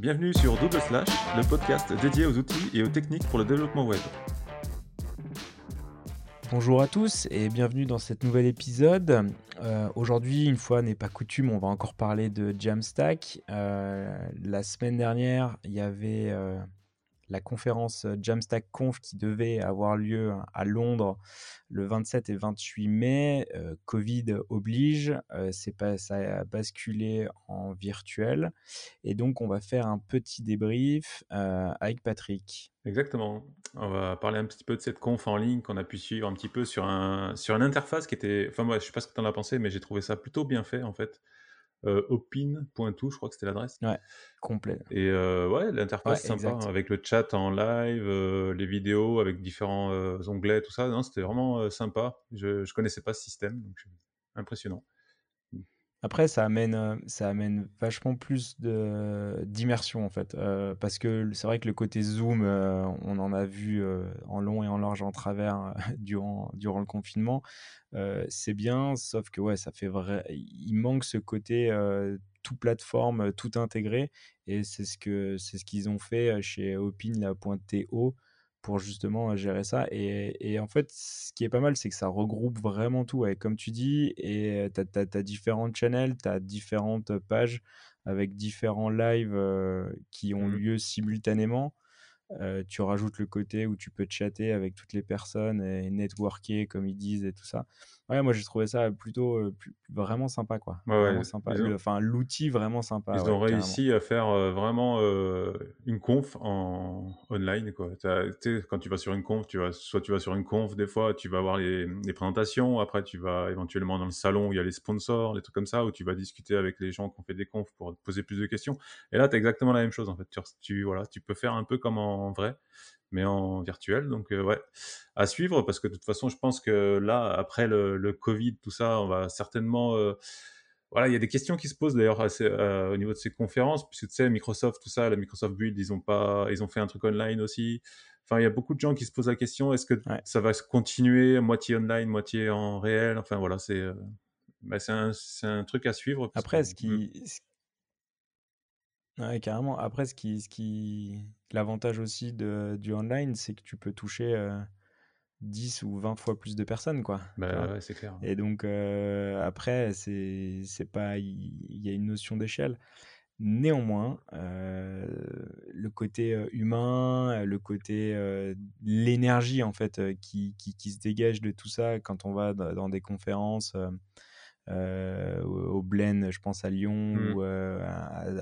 bienvenue sur Double Slash, le podcast dédié aux outils et aux techniques pour le développement web. Bonjour à tous et bienvenue dans cet nouvel épisode. Euh, aujourd'hui, une fois n'est pas coutume, on va encore parler de Jamstack. Euh, la semaine dernière, il y avait euh, la conférence Jamstack Conf qui devait avoir lieu à Londres le 27 et 28 mai. Covid oblige, c'est pas, ça a basculé en virtuel. Et donc, on va faire un petit débrief avec Patrick. Exactement. On va parler un petit peu de cette conf en ligne qu'on a pu suivre un petit peu sur, un, sur une interface qui était. Enfin, moi, je sais pas ce que tu en as pensé, mais j'ai trouvé ça plutôt bien fait en fait. Euh, opin.to, je crois que c'était l'adresse. Ouais, complet. Et euh, ouais, l'interface sympa, avec le chat en live, euh, les vidéos avec différents onglets, tout ça. Non, c'était vraiment sympa. Je, je connaissais pas ce système, donc impressionnant. Après, ça amène, ça amène vachement plus de d'immersion en fait, parce que c'est vrai que le côté Zoom, on en a vu en long et en large en travers durant durant le confinement. c'est bien, sauf que ouais, ça fait vrai, il manque ce côté tout plateforme, tout intégré, et c'est ce que c'est ce qu'ils ont fait chez Opin.to pour justement gérer ça. Et, en fait, ce qui est pas mal, c'est que ça regroupe vraiment tout. Et comme tu dis, et tu as, différentes channels, tu as différentes pages avec différents lives qui ont mmh lieu simultanément. tu rajoutes le côté où tu peux chatter avec toutes les personnes et networker, comme ils disent, et tout ça. Ouais, moi j'ai trouvé ça plutôt vraiment sympa, quoi. vraiment sympa. Enfin, l'outil vraiment sympa. Ils ont réussi à faire vraiment une conf en online, quoi. quand tu vas sur une conf, tu vas, soit tu vas sur une conf, des fois tu vas voir les, les, présentations, après tu vas éventuellement dans le salon où il y a les sponsors, les trucs comme ça, où tu vas discuter avec les gens qui ont fait des confs pour te poser plus de questions. Et là, tu as exactement la même chose, en fait. Tu, tu, voilà, tu peux faire un peu comme en vrai mais en virtuel. Donc, euh, ouais, à suivre parce que de toute façon, je pense que là, après le, Covid, tout ça, on va certainement. Euh, voilà, il y a des questions qui se posent d'ailleurs euh, au niveau de ces conférences, puisque tu sais, Microsoft, tout ça, la Microsoft Build, ils ont pas, ils ont fait un truc online aussi. Enfin, il y a beaucoup de gens qui se posent la question est-ce que ça va se continuer moitié online, moitié en réel? Enfin, voilà, c'est bah, un, un, truc à suivre. Après, ce qui. Ouais, carrément. Après, ce qui, ce qui... l'avantage aussi de, du online, c'est que tu peux toucher 10 ou 20 fois plus de personnes, quoi. Bah, ouais, c'est clair. Et donc, après, c'est, c'est pas, il y, a une notion d'échelle. Néanmoins, le côté humain, le côté l'énergie en fait qui, qui, qui, se dégage de tout ça quand on va dans des conférences euh, au Blen, je pense à Lyon mmh. ou euh,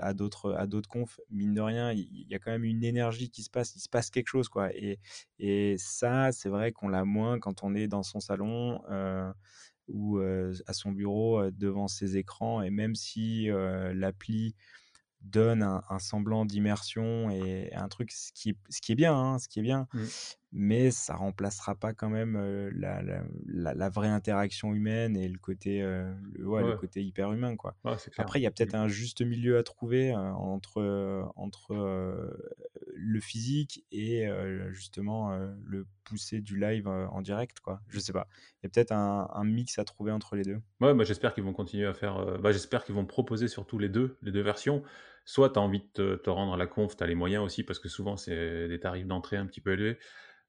à, d'autres à d'autres confs. Mine de rien, il y, a quand même une énergie qui se passe, il se passe quelque chose quoi. Et, et ça, c'est vrai qu'on l'a moins quand on est dans son salon euh, ou à son bureau devant ses écrans. Et même si l'appli donne un, semblant d'immersion et un truc ce qui, ce qui est bien, hein, ce qui est bien. Mmh mais ça remplacera pas quand même la, la, la, vraie interaction humaine et le côté, le, ouais, le côté hyper humain. Quoi. Après, il y a peut-être mmh. un juste milieu à trouver entre, entre le physique et justement le pousser du live en direct. Quoi. Je sais pas. Il y a peut-être un, un, mix à trouver entre les deux. Ouais, bah, j'espère qu'ils vont continuer à faire. Bah, j'espère qu'ils vont proposer surtout les deux, les deux versions. Soit tu as envie de te, rendre à la conf, tu as les moyens aussi, parce que souvent c'est des tarifs d'entrée un petit peu élevés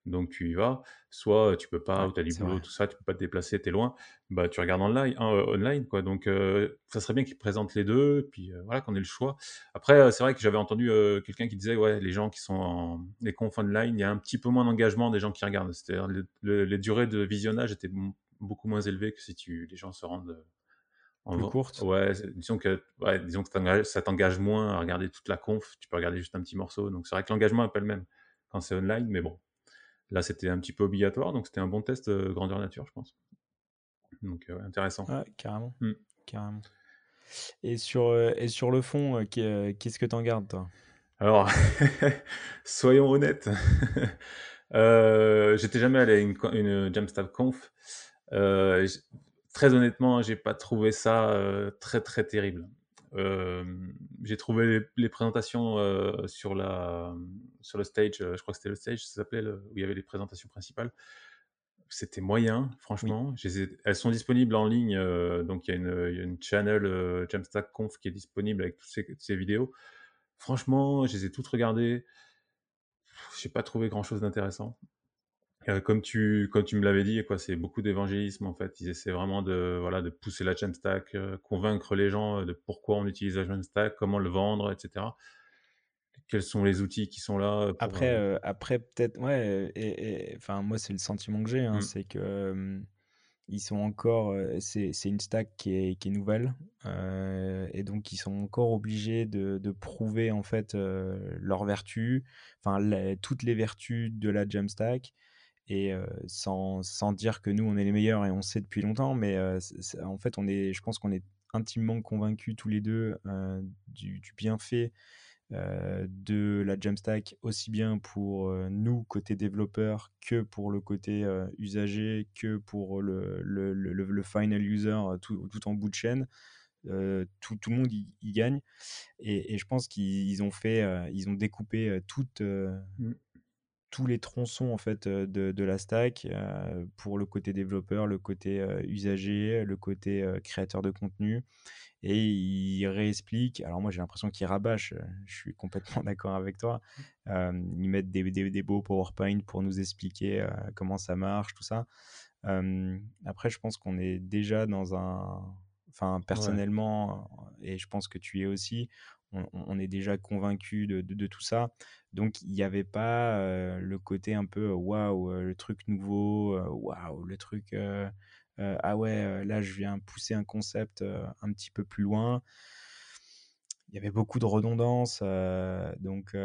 donc tu y vas. Soit tu peux pas, ou tu as du boulot, tout ça, tu peux pas te déplacer, tu es loin, bah tu regardes online, euh, online quoi. Donc ça serait bien qu'ils présentent les deux, puis voilà qu'on ait le choix. Après, c'est vrai que j'avais entendu quelqu'un qui disait ouais, les gens qui sont en les confs online, il y a un petit peu moins d'engagement des gens qui regardent. C'est-à-dire les, durées de visionnage étaient beaucoup moins élevées que si tu les gens se rendent en plus courte. Ouais, disons que, ouais, disons que ça t'engage moins à regarder toute la conf, tu peux regarder juste un petit morceau. Donc c'est vrai que l'engagement n'est pas le même quand c'est online, mais bon, Là, c'était un petit peu obligatoire, donc c'était un bon test euh, grandeur nature, je pense. Donc, euh, intéressant. Ouais, carrément. Mmh. carrément. Et sur, euh, et sur le fond, qu'est-ce que tu en gardes, toi? Alors, soyons honnêtes. J'étais jamais allé à une, une Conf. très honnêtement, j'ai pas trouvé ça très très terrible j'ai trouvé les, présentations sur, la, sur le stage, je crois que c'était le stage, ça s'appelait, où il y avait les présentations principales. C'était moyen, franchement. elles sont disponibles en ligne, donc il y, a une, channel Jamstack Conf qui est disponible avec toutes ces, vidéos. franchement, je les ai toutes regardées. J'ai pas trouvé grand chose d'intéressant. Euh, comme tu, comme tu me l'avais dit, quoi, c'est beaucoup d'évangélisme en fait. Ils essaient vraiment de, voilà, de pousser la Jamstack, euh, convaincre les gens de pourquoi on utilise la Jamstack, comment le vendre, etc. Quels sont les outils qui sont là pour, Après, euh, après peut-être, ouais, et, enfin, moi, c'est le sentiment que j'ai, hein, Mm. c'est que ils sont encore, c'est une stack qui est, qui est nouvelle, et donc ils sont encore obligés de, de prouver en fait leurs vertus, enfin toutes les vertus de la Jamstack, et sans, sans dire que nous on est les meilleurs et on sait depuis longtemps, mais en fait on est, je pense qu'on est intimement convaincus tous les deux du, du bienfait de la Jamstack aussi bien pour nous côté développeur que pour le côté usager que pour le, le, le, final user tout, tout, en bout de chaîne tout, tout, le monde y, gagne et, je pense qu'ils ont fait ils ont découpé mm. Tous les tronçons en fait de, de la stack euh, pour le côté développeur le côté euh, usager le côté euh, créateur de contenu et il réexplique. Alors moi j'ai l'impression qu'il rabâche, je suis complètement d'accord avec toi. Ils mettent des, des, des, beaux PowerPoint pour nous expliquer comment ça marche, tout ça. Après je pense qu'on est déjà dans un... Enfin personnellement, ouais. et je pense que tu es aussi, on, on est déjà convaincu de, de, de, tout ça. Donc il n'y avait pas euh, le côté un peu waouh, le truc nouveau, waouh, le truc euh, ah ouais, euh, là je viens pousser un concept euh, un petit peu plus loin. Il y avait beaucoup de redondance, donc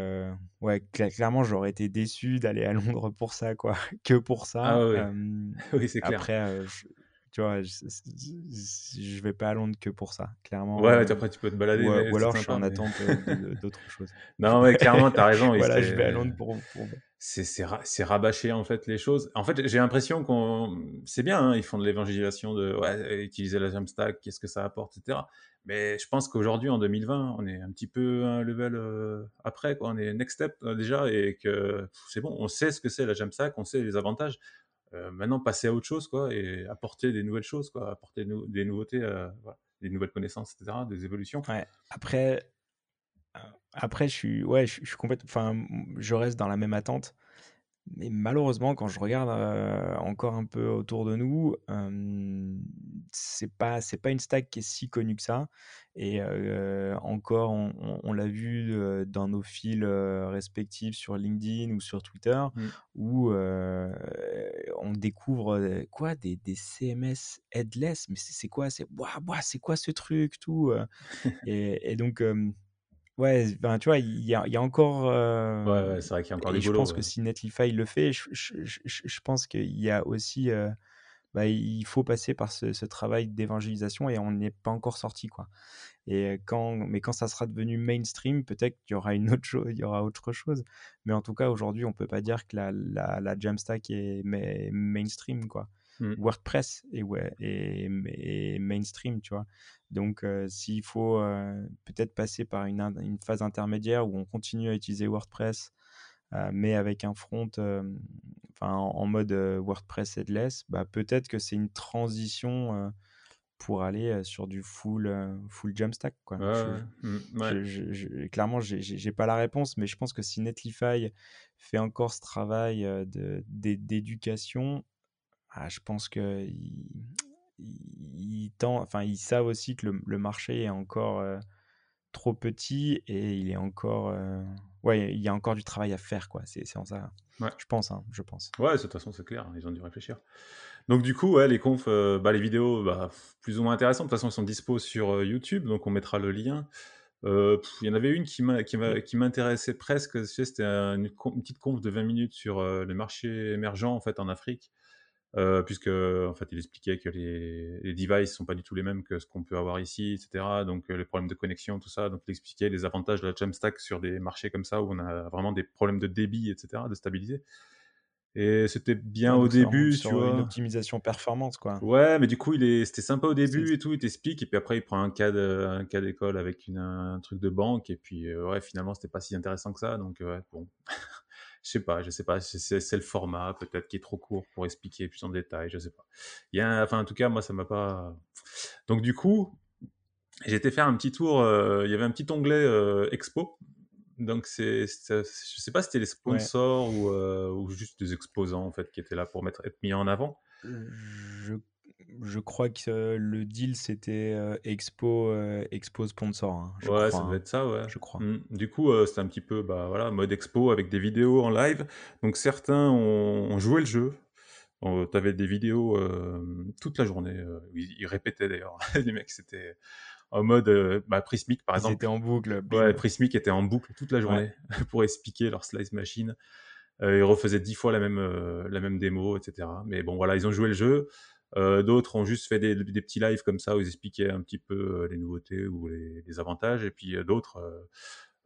ouais, cl clairement j'aurais été déçu d'aller à Londres pour ça, quoi, que pour ça. Ah oui, oui c'est clair. Après, je, tu vois, je, je, vais pas à Londres que pour ça, clairement. Ouais, ouais après tu peux te balader. Ou, mais ou alors sympa, je suis en mais... attente d'autres choses. Non, mais clairement, tu as raison. voilà, je vais à Londres pour. pour c'est ra rabâcher en fait les choses. En fait, j'ai l'impression qu'on, c'est bien, hein, ils font de l'évangélisation de ouais, utiliser la Jamstack, qu'est-ce que ça apporte, etc. Mais je pense qu'aujourd'hui, en 2020, on est un petit peu un level euh, après, quoi. On est next step euh, déjà et que c'est bon, on sait ce que c'est la Jamstack, on sait les avantages. Euh, maintenant, passer à autre chose, quoi, et apporter des nouvelles choses, quoi, apporter des nouveautés, voilà, des nouvelles connaissances, etc., des évolutions. Après, après, je suis, ouais, suis enfin, je reste dans la même attente. Mais malheureusement, quand je regarde euh, encore un peu autour de nous, euh, c'est pas c'est pas une stack qui est si connue que ça. Et euh, encore, on, on, on l'a vu dans nos fils respectifs sur LinkedIn ou sur Twitter, mmh. où on découvre quoi des, des, CMS headless. Mais c'est quoi C'est c'est quoi ce truc tout et, et, donc Ouais, ben, tu vois, il y a, il y a encore. Euh, ouais, ouais c'est vrai qu'il y a encore et des je pense ouais. que si Netlify le fait, je, je, je, je pense qu'il y a aussi. Euh, bah, il faut passer par ce, ce travail d'évangélisation et on n'est pas encore sorti, quoi. Et quand, mais quand ça sera devenu mainstream, peut-être qu'il y aura une autre chose, il y aura autre chose. Mais en tout cas, aujourd'hui, on peut pas dire que la, la, la Jamstack est mainstream, quoi. Mmh. WordPress est, ouais, est, est, mainstream, tu vois. Donc, euh, s'il faut euh, peut-être passer par une, une, phase intermédiaire où on continue à utiliser WordPress, euh, mais avec un front, enfin, en, en, mode WordPress headless, bah, peut-être que c'est une transition pour aller sur du full, full Jamstack. Quoi. Ouais, je, ouais. je, je, je, clairement, j'ai pas la réponse, mais je pense que si Netlify fait encore ce travail d'éducation, ah, je pense que ils, ils, enfin, ils savent aussi que le, le marché est encore euh, trop petit et il est encore, euh, ouais, il y a encore du travail à faire, quoi. C'est en ça. Ouais. Je pense, hein, je pense. Ouais, de toute façon, c'est clair. Ils ont dû réfléchir. Donc du coup, ouais, les confs, euh, bah, les vidéos, bah, plus ou moins intéressantes. De toute façon, elles sont dispo sur YouTube, donc on mettra le lien. Il y en avait une qui m'intéressait presque. C'était une, une, petite conf de 20 minutes sur euh, le marché émergent en fait en Afrique. Euh, puisque en fait il expliquait que les, les devices sont pas du tout les mêmes que ce qu'on peut avoir ici, etc. Donc euh, les problèmes de connexion, tout ça. Donc il expliquait les avantages de la Jamstack sur des marchés comme ça où on a vraiment des problèmes de débit, etc. De stabilité. Et c'était bien ouais, au début, sur, tu vois. Une optimisation performance, quoi. Ouais, mais du coup, il est, c'était sympa au début et tout, il t'explique, et puis après, il prend un cas, de, un cas d'école avec une, un truc de banque, et puis euh, ouais, finalement, c'était pas si intéressant que ça, donc ouais, bon. je sais pas, je sais pas, c'est le format peut-être qui est trop court pour expliquer plus en détail, je sais pas. Il y a, enfin, en tout cas, moi, ça m'a pas. Donc du coup, été faire un petit tour. Euh, il y avait un petit onglet euh, expo Donc c'est je sais pas si c'était les Ouais. sponsors ou, heu, ou juste des exposants en fait qui étaient là pour mettre être mis en avant. Je je crois que le deal c'était, heu, expo, heu, expo sponsor, hein, je Ouais, crois, ça devait hein, être ça, ouais. je crois. Mmh. Du coup, c'était un petit peu, bah, voilà, mode expo avec des vidéos en live. Donc certains ont ont joué le jeu. Heu, tu avais des vidéos, toute la journée, ils ils répétaient d'ailleurs. Les mecs, c'était en mode, heu, bah, Prismic par Ils étaient exemple. en boucle, Ouais. Prismic était en boucle toute la Ouais. journée pour expliquer leur slice machine. Ils refaisaient 10 fois la même, la même démo et cetera. Mais bon voilà, ils ont joué le jeu. Heu, d'autres ont juste fait des des petits lives comme ça où ils expliquaient un petit peu, heu, les nouveautés ou les les avantages et puis, heu, d'autres,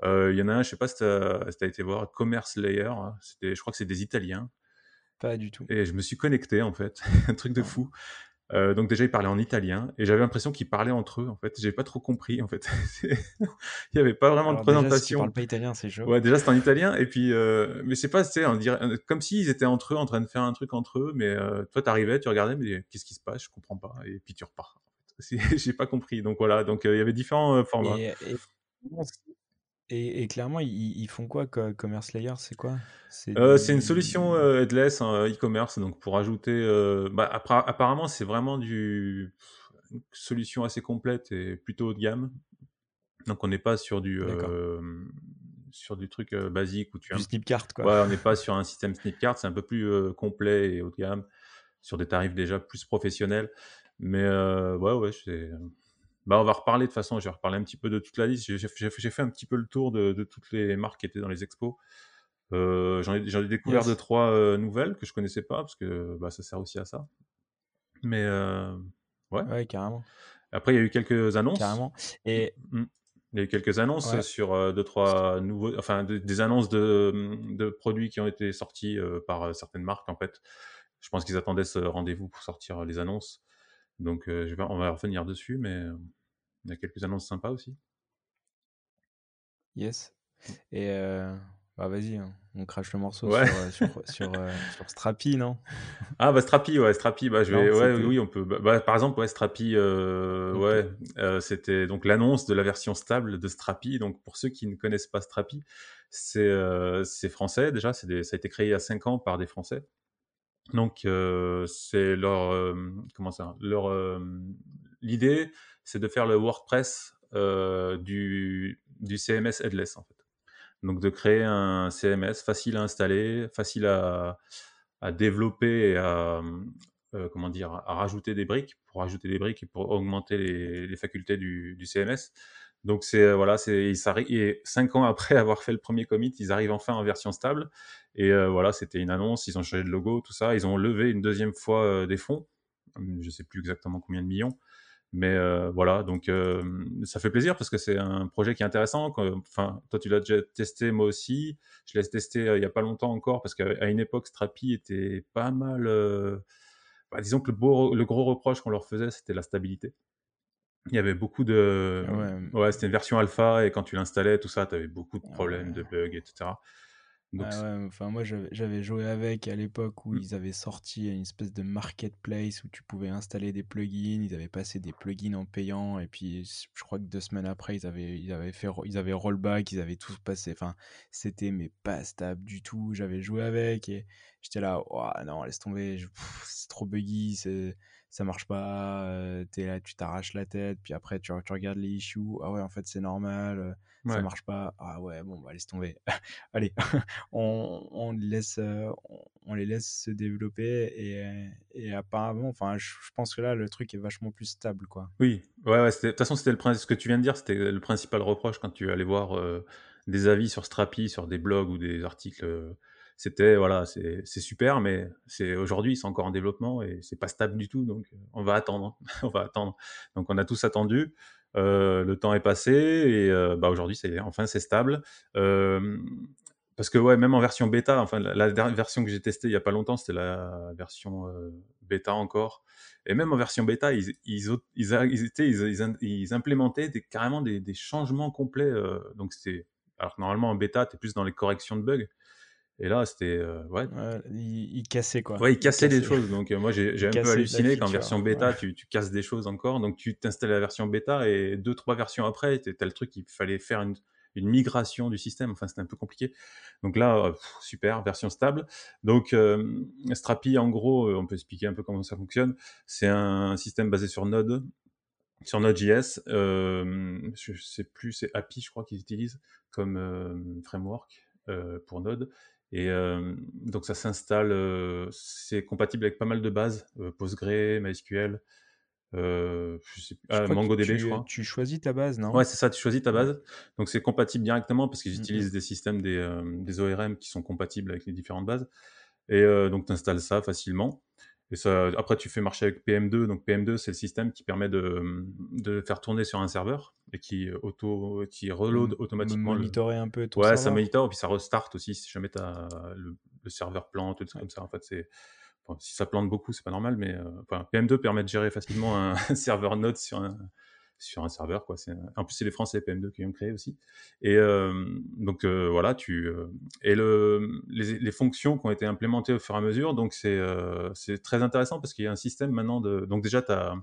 il y en a un, je sais pas si tu as si tu as été voir, Commerce Layer, hein, c'était je crois que c'est des Italiens Pas du tout. et je me suis connecté en fait, un truc de Non. fou. Heu, donc déjà, ils parlaient en italien et j'avais l'impression qu'ils parlaient entre eux en fait. J'ai pas trop compris en fait. C'est il y avait pas vraiment de Alors déjà, si présentation. pas italien, c'est chaud. Ouais, déjà, c'était en italien et puis, heu, mais sais pas, dirait, heu, comme s'ils étaient entre eux, en train de faire un truc entre eux, mais, heu, toi, tu arrivais, tu regardais, mais qu'est-ce qui se passe? Je comprends pas et puis tu repars. C'est j'ai pas compris donc voilà, donc, heu, il y avait différents, heu, formats. Et et et et clairement, ils ils font quoi co Commerce Layer, c'est quoi? C'est c'est une solution, heu, headless en e-commerce, donc pour ajouter, heu, bah, apparemment, c'est vraiment du une solution assez complète et plutôt haut de gamme. Donc on n'est pas sur du, hem, sur du truc, basique où tu du Snipcart, quoi. ouais, on n'est pas sur un système Snipcart, c'est un peu plus, complet et haut de gamme, sur des tarifs déjà plus professionnels. Mais, ouais, ouais, c'est bah, on va reparler de toute façon, je vais reparler un petit peu de toute la liste. J'ai fait un petit peu le tour de de toutes les marques qui étaient dans les expos. Heu, j'en ai ai découvert Yes. 2-3, heu, nouvelles que je connaissais pas parce que, bah, ça sert aussi à ça. Mais, heu, ouais. Ouais, carrément, Après, il y a eu quelques annonces. carrément et Mmh. Il y a eu quelques annonces ouais, sur, heu, 2-3 nouveaux enfin, de des annonces de, de produits qui ont été sortis, par, certaines marques, en fait. Je pense qu'ils attendaient ce rendez-vous pour sortir, les annonces. Donc, heu, je vais on va revenir dessus, mais, il y a quelques annonces sympas aussi. yes Mmh. et heu, bah, vas-y, hein, on crache le morceau Ouais. sur, heu, sur sur, heu, sur Strapi, non? Ah bah, Strapi, ouais, Strapi, bah, je Non, vais ouais, oui, on peut bah bah, par exemple, ouais, Strapi, ouais, c'était donc l'annonce de la version stable de Strapi. Donc pour ceux qui ne connaissent pas Strapi, c'est, français déjà, c'est des ça a été créé il y a 5 ans par des Français. Donc c'est leur, comment ça? Leur, l'idée, c'est de faire le WordPress, heu, du CMS headless, en fait. Donc de créer un CMS facile à installer, facile à développer et à, heu, comment dire? À rajouter des briques, pour rajouter des briques et pour augmenter les facultés du CMS. Donc c'est, heu, voilà, c'est et 5 ans après avoir fait le premier commit, ils arrivent enfin en version stable et voilà, c'était une annonce, ils ont changé de logo, tout ça. Ils ont levé une deuxième fois, des fonds, je sais plus exactement combien de millions, mais heu, voilà, donc hem, ça fait plaisir parce que c'est un projet qui est intéressant, enfin, toi, tu l'as déjà testé, moi aussi. Je l'ai testé, heu, il y a pas longtemps encore parce qu'à à une époque, Strapi était pas mal, bah, disons que le beau le gros reproche qu'on leur faisait, c'était la stabilité. Il y avait beaucoup de ouais, ouais, c'était une version alpha et quand tu l'installais, tout ça, tu avais beaucoup de problèmes, de bugs et cetera. Donc Ah ouais, enfin moi j'avais j'avais joué avec à l'époque où mmh, ils avaient sorti une espèce de marketplace où tu pouvais installer des plugins, ils avaient passé des plugins en payant et puis je crois que deux semaines après ils avaient ils avaient fait ils avaient rollback, ils avaient tout passé, enfin c'était mais pas stable du tout. J'avais joué avec et j'étais là, Ouah, non laisse tomber, je- pff, c'est trop buggy, c'est ça marche pas, euh, t'es là, tu t'arraches la tête, puis après tu, tu regardes les issues, ah ouais en fait c'est normal, euh, ça marche pas, ah ouais bon bah laisse tomber, allez on, laisse, euh, on, les laisse se développer et, et apparemment, enfin, je, je pense que là, le truc est vachement plus stable, quoi. Oui, ouais, de toute façon, c'était le princi ce que tu viens de dire, c'était le principal reproche quand tu allais voir, des avis sur Strapi, sur des blogs ou des articles, c'était voilà, c'est c'est super, mais c'est aujourd'hui, c'est encore en développement et c'est pas stable du tout, donc heu, on va attendre, on va attendre. Donc on a tous attendu, heu, le temps est passé et heu, bah, aujourd'hui, c'est enfin, c'est stable. Parce que ouais, même en version bêta, enfin la dernière version que j'ai testée il y a pas longtemps, c'était la version, bêta encore et même en version bêta, ils, ils, ils, ils ils, implémentaient carrément des, des changements complets. euh, donc c'était, alors normalement en bêta, tu es plus dans les corrections de bugs. Et là, c'était, euh, ouais, Ouais, il, il cassait, quoi. ouais, Il cassaient des cassait. choses. Donc euh, moi, j'ai un peu cassait halluciné qu'en version Ouais. bêta, tu, tu casses des choses encore. Donc tu t'installes la version bêta et deux, trois versions après, tu as le truc, il fallait faire une, une migration du système. Enfin, c'était un peu compliqué. Donc là, super, version stable. Donc, Strapi, en gros, on peut expliquer un peu comment ça fonctionne. C'est un système basé sur Node, sur Node.js. je sais plus, c'est API, je crois qu'ils utilisent comme framework pour Node. Et donc ça s'installe, c'est compatible avec pas mal de bases, Postgre, MySQL, je sais ah, MongoDB, je crois. Tu choisis ta base, non? Ouais, c'est ça, tu choisis ta base. Donc c'est compatible directement parce qu'ils mmh utilisent des systèmes, des, des, ORM qui sont compatibles avec les différentes bases. Et donc tu installes ça facilement. Et ça, après, tu fais marcher avec PM2. Donc PM2, c'est le système qui permet de, de, faire tourner sur un serveur et qui, auto, qui reload automatiquement. Monitorer un peu ton Ouais, ça monitore et puis ça restart aussi si jamais as le, serveur plante, tout ça comme ça. En fait, c'est si ça plante beaucoup, c'est pas normal, mais euh, PM2 permet de gérer facilement un, serveur Node sur un, sur un serveur. Quoi. En plus, c'est les Français PM2 qui l'ont créé aussi. Et donc voilà, tu et le, les, fonctions qui ont été implémentées au fur et à mesure. Donc c'est c'est très intéressant parce qu'il y a un système maintenant de. Donc déjà, tu as,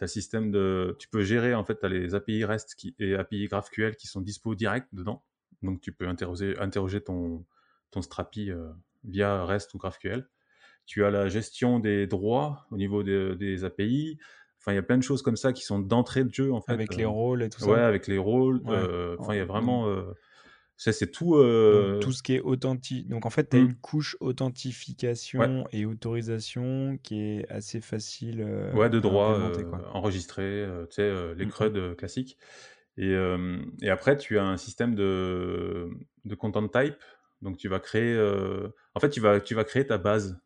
as, système de. Tu peux gérer en fait, as les API REST qui, et API GraphQL qui sont dispo direct dedans. Donc tu peux interroger, interroger ton, ton Strapi via REST ou GraphQL tu as la gestion des droits au niveau des API. Enfin, il y a plein de choses comme ça qui sont d'entrée de jeu, en fait. Avec les euh, rôles et tout ça. Ouais, avec les rôles. Euh, enfin, il y a vraiment. Euh, c'est tout. tout ce qui est authentique. Donc, en fait, tu as mmh. une couche authentification et autorisation qui est assez facile. ouais, de droit enregistré, tu sais, les mmh CRUD classiques. Et, et, après, tu as un système de, de content type. Donc, tu vas créer. En fait, tu vas, tu vas créer ta base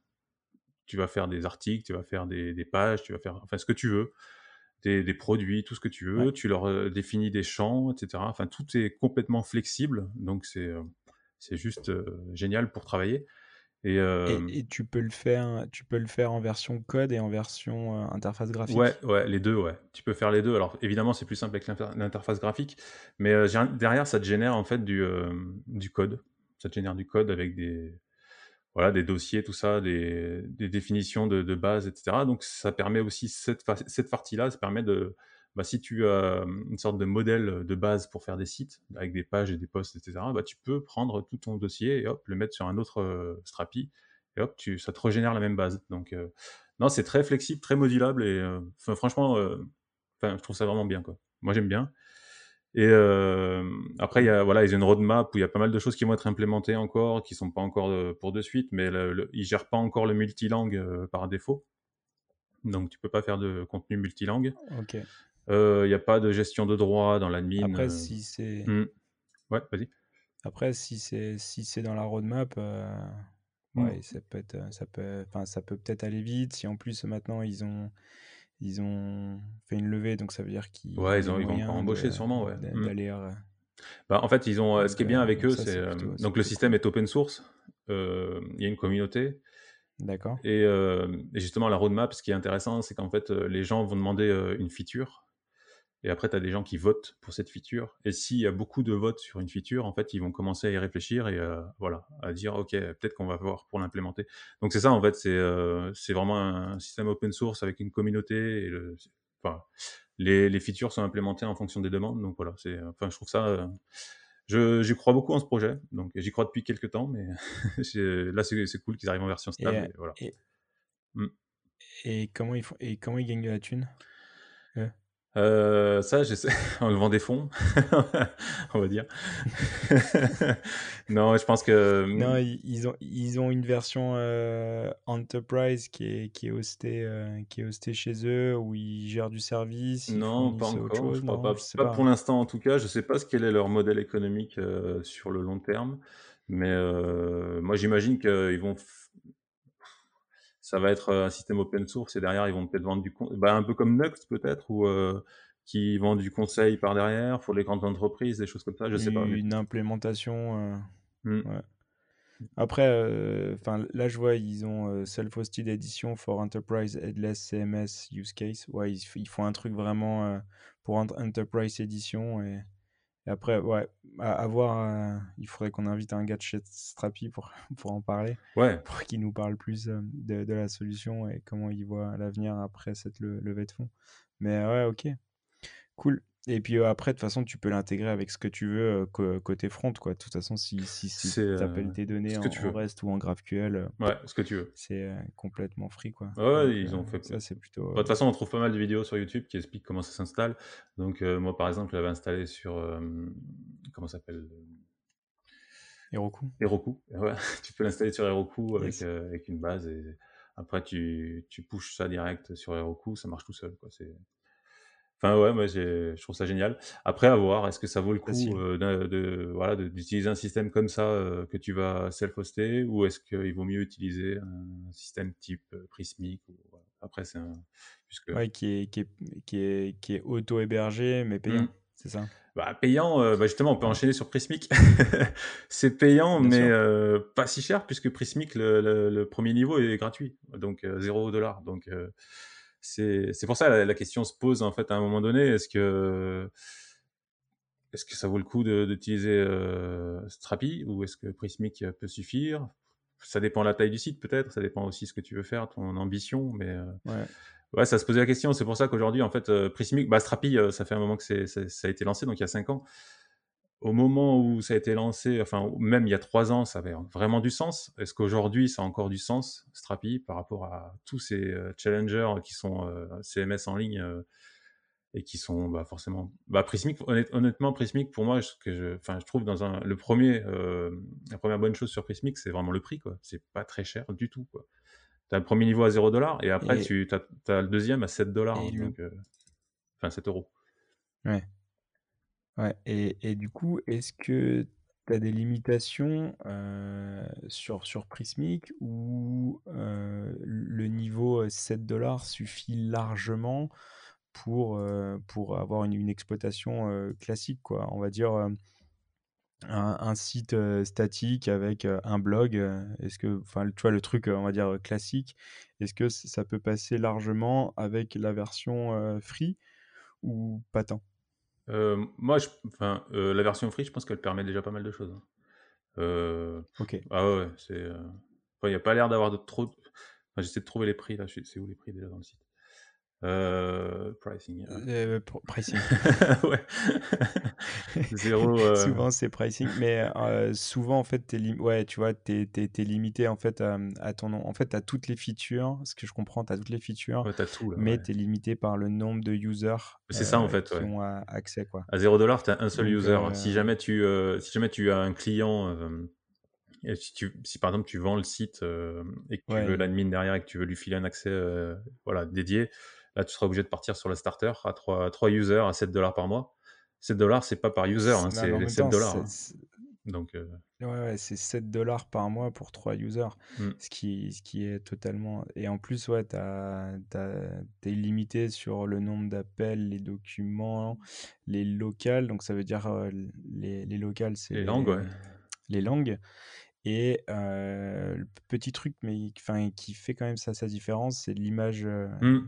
tu vas faire des articles, tu vas faire des, pages, tu vas faire enfin ce que tu veux, des, produits, tout ce que tu veux, tu leur définis des champs, etc. Enfin, tout est complètement flexible, donc c'est c'est juste génial pour travailler. Et, et, tu peux le faire, tu peux le faire en version code et en version interface graphique? Ouais, ouais, les deux, ouais. Tu peux faire les deux. Alors évidemment, c'est plus simple avec l'interface graphique, mais derrière, ça te génère en fait du, du code. Ça te génère du code avec des, voilà, des dossiers, tout ça, des, définitions de, base, etc. Donc ça permet aussi, cette, partie-là, ça permet de, bah, si tu as une sorte de modèle de base pour faire des sites, avec des pages et des posts, etc., bah, tu peux prendre tout ton dossier et hop, le mettre sur un autre Strapi, et hop, tu, ça te régénère la même base. Donc non, c'est très flexible, très modulable, et franchement, je trouve ça vraiment bien. Moi j'aime bien. Et après, il y a, voilà, ils ont une roadmap où il y a pas mal de choses qui vont être implémentées encore, qui sont pas encore pour de suite, mais le, ils gèrent pas encore le multilangue par défaut. Donc, tu peux pas faire de contenu multilangue. Ok. Il n'y a pas de gestion de droits dans l'admin. Après, si c'est. Mmh. Ouais, vas-y. Après, si c'est si c'est dans la roadmap, ouais, ça peut être, ça peut, enfin, ça peut peut-être aller vite. Si en plus maintenant ils ont ils ont fait une levée, donc ça veut dire qu'ils ouais, ils, ont, ils vont embaucher sûrement, ouais. Mmh. D'aller. Euh, bah, en fait, ils ont. Euh, ce qui est bien avec eux, c'est euh, donc le système est open source. Il y a une communauté. D'accord. Et, et, justement, la roadmap, ce qui est intéressant, c'est qu'en fait, les gens vont demander une feature et après, tu as des gens qui votent pour cette feature. Et s'il y a beaucoup de votes sur une feature, en fait, ils vont commencer à y réfléchir et euh, voilà, à dire, OK, peut-être qu'on va voir pour l'implémenter. Donc c'est ça, en fait, c'est euh, vraiment un système open source avec une communauté. Et le, enfin, les, les, features sont implémentées en fonction des demandes. Donc voilà, c'est, enfin, je trouve ça... Euh, j'y crois beaucoup en ce projet, donc j'y crois depuis quelques temps, mais là c'est cool qu'ils arrivent en version stable. Et, voilà. Mmh. et, comment ils font et comment ils gagnent de la thune? Euh, ça, j'essaie en levant des fonds, on va dire. non, je pense que. Non, mmh ils ont, ils ont une version euh, Enterprise qui est, qui, est hostée, euh, qui est hostée chez eux, où ils gèrent du service. Non, pas encore. Chose, je pas, pas, pour l'instant, en tout cas. Je sais pas ce quel est leur modèle économique sur le long terme. Mais moi, j'imagine qu'ils vont ça va être un système open source et derrière ils vont peut-être vendre du bah, un peu comme Nuxt peut-être ou qui vendent du conseil par derrière pour les grandes entreprises des choses comme ça je sais pas une implémentation mmh. après enfin là je vois ils ont self-hosted edition for enterprise headless CMS use case ouais ils, font un truc vraiment pour enterprise edition et et après, ouais, à, voir, euh, il faudrait qu'on invite un gars de chez Strapi pour, pour en parler. Ouais. Pour qu'il nous parle plus euh, de, de, la solution et comment il voit l'avenir après cette levée de fonds. Mais ouais, ok. Cool. Et puis, après, de toute façon, tu peux l'intégrer avec ce que tu veux, côté front, quoi. De toute façon, si si si tu appelles tes données en en. REST ou en GraphQL, Ouais, ce que tu veux. c'est, complètement free, quoi. Ouais, Donc, ils ont fait ça, c'est plutôt, bah, de toute façon, on trouve pas mal de vidéos sur YouTube qui expliquent comment ça s'installe. Donc, moi, par exemple, je l'avais installé sur, comment ça s'appelle? Heroku? Heroku, ouais, tu peux l'installer sur Heroku avec, Yes. avec une base et après tu tu pushes ça direct sur Heroku, ça marche tout seul, quoi. C'est enfin, ouais, moi, j'ai je trouve ça génial. Après, à voir, est-ce que ça vaut le coup, Facile. heu, de de voilà, de d'utiliser un système comme ça, heu, que tu vas self-hoster ou est-ce qu'il vaut mieux utiliser un système type, heu, Prismic ou voilà. Après, c'est un puisque Ouais, qui est qui est qui est qui est auto-hébergé, mais mmh. payant, c'est ça? Bah, payant, heu, bah, justement, on peut Ouais, enchaîner sur Prismic. C'est payant, bien mais sûr. heu, pas si cher puisque Prismic, le le le 1 niveau est gratuit, donc heu, 0 Donc heu, c'est pour ça la la question se pose, en fait, à un moment donné. Est-ce que est-ce que ça vaut le coup de d'utiliser, heu, Strapi ou est-ce que Prismic, peut suffire? Ça dépend de la taille du site peut-être, ça dépend aussi ce que tu veux faire, ton ambition, mais heu, Ouais ouais, ça se posait la question. C'est pour ça qu'aujourd'hui, en fait, heu, Prismic bah, Strapi, ça fait un moment que ça a été lancé, donc il y a 5 ans. Au moment où ça a été lancé, enfin, même il y a 3 ans, ça avait vraiment du sens. Est-ce qu'aujourd'hui, ça a encore du sens, Strapi, par rapport à tous ces, heu, challengers qui sont, heu, CMS en ligne, heu, et qui sont, bah, forcément bah, Prismic, honnête honnêtement, Prismic, pour moi, que je je trouve dans un le premier, er la première bonne chose sur Prismic, c'est vraiment le prix, quoi. C'est pas très cher du tout. Tu as le 1 niveau à 0 et après et tu as le deuxième à 7 et le donc heu, enfin 7 €. ouais, ouais et du coup, est-ce que tu as des limitations, sur sur Prismic ou, le niveau, heu, 7 suffit largement pour, pour avoir une exploitation, classique, quoi? On va dire, un site, statique avec, un blog, est-ce que enfin, tu vois, le truc, on va dire, classique, est-ce que ça peut passer largement avec la version, free ou pas tant? Heu, moi, je enfin, heu, la version free, je pense qu'elle permet déjà pas mal de choses, hein. Heu, OK. ah ouais, c'est, enfin, il y a pas l'air d'avoir de trop enfin, j'essaie de trouver les prix là, je c'est où les prix déjà dans le site? Pricing, pour pricing. Ouais. 0, heu, Souvent, c'est pricing, mais heu, souvent, en fait, tu lim ouais, tu vois, tu es es limité, en fait, à, à ton nom. En fait, tu as toutes les features, ce que je comprends, tu as toutes les features, ouais, tu tout là, mais ouais. tu es limité par le nombre de users, C'est ça en fait, qui ouais. ont a accès, quoi. À 0 tu as un seul Donc user. Si jamais tu, si jamais tu as un client, et si tu si par exemple tu vends le site, et que tu veux l'admin derrière et que tu veux lui filer un accès, voilà, dédié, là, tu seras obligé de partir sur le starter à 3 3 users à 7 par mois. 7 c'est pas par user, hein, c'est les même 7 temps, c'est hein. Donc heu, Ouais, ouais, c'est 7 par mois pour 3 users, mmh, ce qui ce qui est totalement et en plus, ouais, tu limité sur le nombre d'appels, les documents, les locales, donc ça veut dire, heu, l les les locales, c'est les langues, les, ouais. mmh, les langues et le petit truc, mais enfin, qui fait quand même sa sa différence, c'est l'image, Mmh,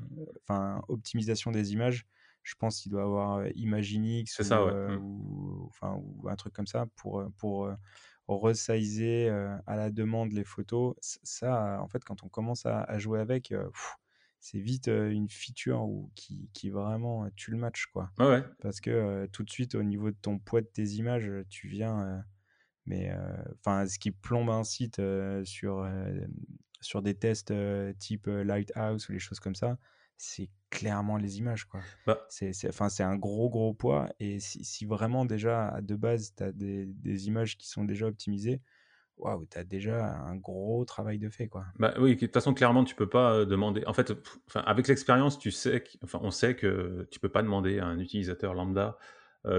enfin, optimisation des images. Je pense qu'il doit avoir, Imaginix ça, ouais. Mmh. ou un truc comme ça pour, pour, resizer, à la demande les photos. Ça, en fait, quand on commence à à jouer avec, c'est vite, une feature qui qui vraiment, tue le match, quoi. Ouais, ouais. Parce que, tout de suite, au niveau de ton poids de tes images, tu viens, mais, heu, enfin, ce qui plombe un site, heu, sur, hem, sur des tests, type, Lighthouse ou les choses comme ça, c'est clairement les images, quoi. Bah C'est c'est enfin, c'est un gros, gros poids et si si vraiment déjà, de base, tu as des des images qui sont déjà optimisées, waouh, tu as déjà un gros travail de fait, quoi. Bah, oui, de toute façon, clairement, tu peux pas, demander en fait, pff, avec l'expérience, tu sais enfin, on sait que tu peux pas demander à un utilisateur lambda,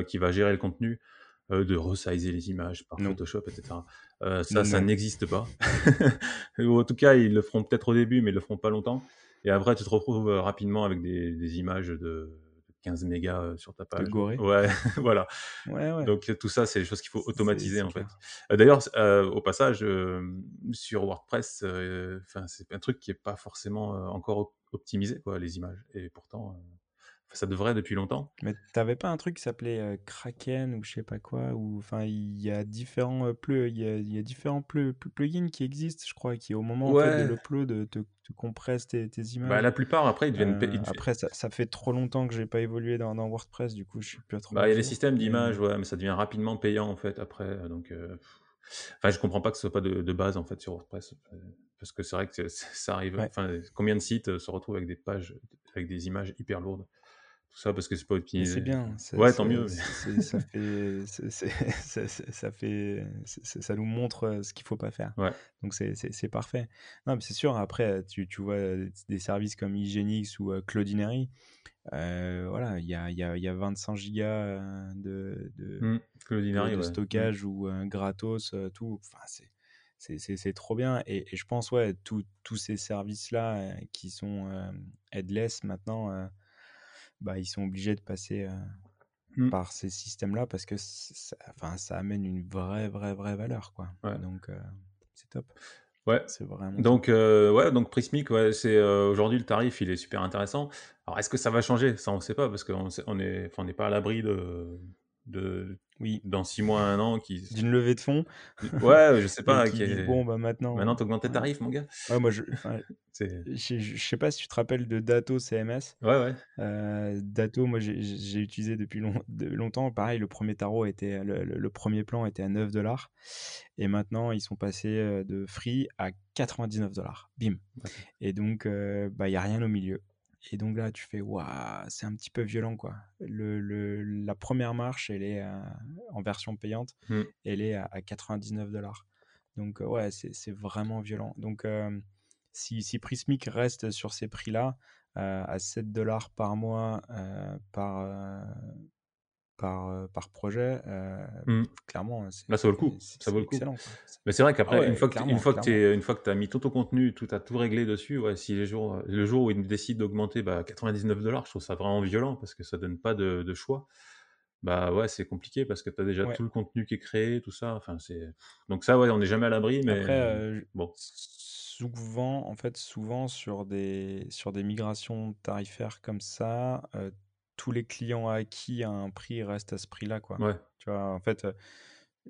qui va gérer le contenu, heu, de resizer les images par Non, Photoshop et cetera. Heu, ça, ça n'existe pas. Ou en tout cas, ils le feront peut-être au début, mais ils le feront pas longtemps et après tu te retrouves, heu, rapidement avec des des images de 15 mégas, heu, sur ta De page. Gorée? Ouais, voilà. Ouais, ouais, Donc, tout ça, c'est des choses qu'il faut automatiser, en fait. clair. Heu, d'ailleurs, heu, au passage, hem, sur WordPress, enfin, c'est un truc qui est pas forcément, encore op optimisé, quoi, les images et pourtant, ça devrait depuis longtemps. Mais tu avais pas un truc qui s'appelait euh, Kraken ou je sais pas quoi ou enfin il y a différents euh, il y a, il y a différents plugins qui existent, je crois, qui au moment en fait, de Ouais, l'upload te, te compressent tes, tes bah, images. la plupart, après, ils deviennent... Euh, ils te- après, ça, ça fait trop longtemps que j'ai pas évolué dans, dans WordPress, du coup, je suis plus trop Bah, à il y a les systèmes d'images, ouais, mais ça devient rapidement payant, en fait, après. euh, Donc, euh, enfin, je comprends pas que ce soit pas de, de base, en fait, sur WordPress. euh, Parce que c'est vrai que ça arrive... ouais. Enfin, combien de sites euh, se retrouvent avec des pages, avec des images hyper lourdes? Tout ça parce que c'est pas Mais c'est optimisé. bien, ça, Ouais, tant mieux. ça fait, ça, fait, ça nous montre euh, ce qu'il faut pas faire. Ouais. Donc c'est parfait. Non, mais c'est sûr. Après, tu, tu vois euh, des services comme Hygienix ou euh, Cloudinary. euh, voilà, il y a, y, a, y a 25 gigas de, de, Hmm, de, de ouais. Stockage ou euh, gratos, tout. Enfin, c'est c'est- trop bien. Et, et je pense, ouais, tous tous ces services-là euh, qui sont euh, headless maintenant, euh, bah, ils sont obligés de passer euh, Hmm. par ces systèmes-là parce que ça, enfin, ça amène une vraie, vraie, vraie valeur, quoi. Ouais. Donc, euh, c'est top. Ouais. C'est vraiment top. Donc, euh, ouais, donc Prismic, ouais, c'est euh, aujourd'hui le tarif, il est super intéressant. Alors, est-ce que ça va changer? Ça, on ne sait pas parce qu'on on est, on n'est pas à l'abri de, de, Oui, dans six mois, un an, qui, d'une levée de fonds ouais, je sais pas, qui qui disent, est- bon, bah maintenant, maintenant t'augmentes tes tarifs, mon gars. Ouais, moi, je, enfin, je, sais pas si tu te rappelles de Dato CMS. ouais, ouais, Euh, Dato, moi j'ai utilisé depuis long- de- longtemps. Pareil, le premier tarot était, le, le- le premier plan était à 9 dollars. Et maintenant, ils sont passés euh, de free à 99 dollars. Bim. Et donc, euh, bah, il n'y a rien au milieu. Et donc là, tu fais, waouh, c'est un petit peu violent, quoi. Le, le- la première marche, elle est euh, en version payante, Hmm. elle est à, à 99 dollars. Donc, euh, ouais, c'est c'est vraiment violent. Donc, euh, si, si Prismic reste sur ces prix-là, euh, à 7 dollars par mois euh, par, par, euh, par projet, euh, Hmm. clairement, c'est Là, ça vaut le coup. Ça vaut le coup. Mais c'est vrai qu'après, Ah ouais, une fois que, une fois tu as mis tout ton contenu, tout as tout réglé dessus, ouais, si les jours, le jour où ils décident d'augmenter bah, 99 dollars, je trouve ça vraiment violent parce que ça donne pas de, de choix. Bah ouais, c'est compliqué parce que tu as déjà Ouais. tout le contenu qui est créé, tout ça. Enfin, c'est... Donc ça, ouais, on n'est jamais à l'abri, mais Après, euh, bon. souvent, en fait, souvent sur des, sur des migrations tarifaires comme ça, euh, tous les clients acquis à un prix restent à ce prix-là, quoi. Ouais. Tu vois, en fait,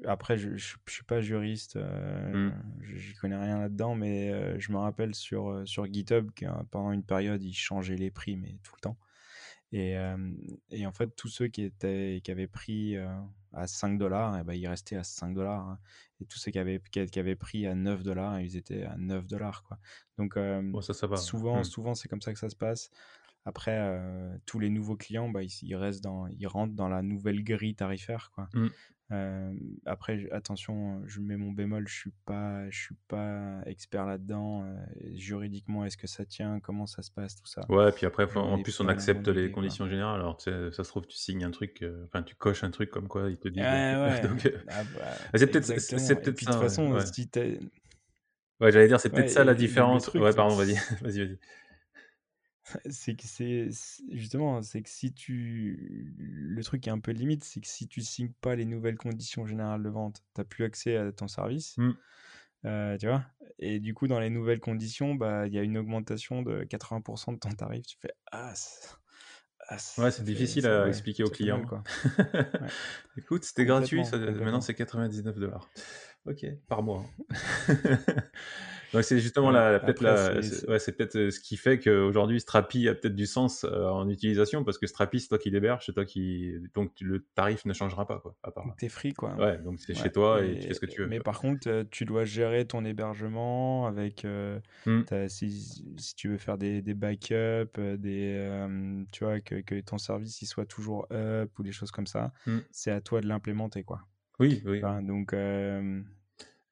après, je, je, je suis pas juriste, euh, Mm. j'y connais rien là-dedans, mais euh, je me rappelle sur, sur GitHub que pendant une période, ils changeaient les prix, mais tout le temps. Et, euh, et en fait, tous ceux qui, étaient, qui avaient pris à 5 dollars, eh ben, ils restaient à 5 dollars. hein. Et tous ceux qui avaient, qui, qui avaient pris à 9 dollars, ils étaient à 9 dollars. Quoi. Donc, euh, Bon, ça, ça va. souvent, Mm. souvent c'est comme ça que ça se passe. Après, euh, tous les nouveaux clients, bah, ils, ils restent dans, ils rentrent dans la nouvelle grille tarifaire. Quoi. Mm. Euh, après, attention, je mets mon bémol, je suis pas, je suis pas expert là-dedans. euh, juridiquement, est-ce que ça tient Comment ça se passe Tout ça. Ouais, puis après, faut- en plus, on accepte les idée, quoi. conditions générales. Alors, tu sais, ça se trouve, tu signes un truc, enfin, tu coches un truc comme quoi ils te disent. Ouais, ouais. Donc, Ah bah, c'est peut-être- c'est- Et peut-être de toute façon, ouais. si t'as- Ouais, j'allais dire, c'est peut-être Ouais, ça la et différence. truc, ouais, pardon, vas-y, vas-y, vas-y. C'est que c'est justement, c'est que si tu le truc qui est un peu limite, c'est que si tu signes pas les nouvelles conditions générales de vente, t'as plus accès à ton service. Mm. Euh, tu vois? Et du coup dans les nouvelles conditions bah il y a une augmentation de 80% de ton tarif tu fais ah, c'est- ah, Ouais, c'est difficile à ouais, expliquer aux mal, clients. quoi. Écoute, c'était gratuit, ça- maintenant c'est 99 dollars. Ok, par mois. Donc c'est justement Ouais, la, la- peut-être après, la- c'est- ouais, peut-être euh, ce qui fait qu'aujourd'hui Strapi a peut-être du sens euh, en utilisation parce que Strapi c'est toi qui l'héberge, c'est toi qui donc le tarif ne changera pas quoi, à part là. t'es free quoi Ouais, donc c'est Ouais, chez toi et tu fais ce que tu veux. Mais quoi. par contre, euh, tu dois gérer ton hébergement avec. euh, Hmm. si, si tu veux faire des, des backups, des, euh, tu vois, que, que ton service il soit toujours up ou des choses comme ça, Hmm. c'est à toi de l'implémenter quoi. Oui, oui. Enfin, donc,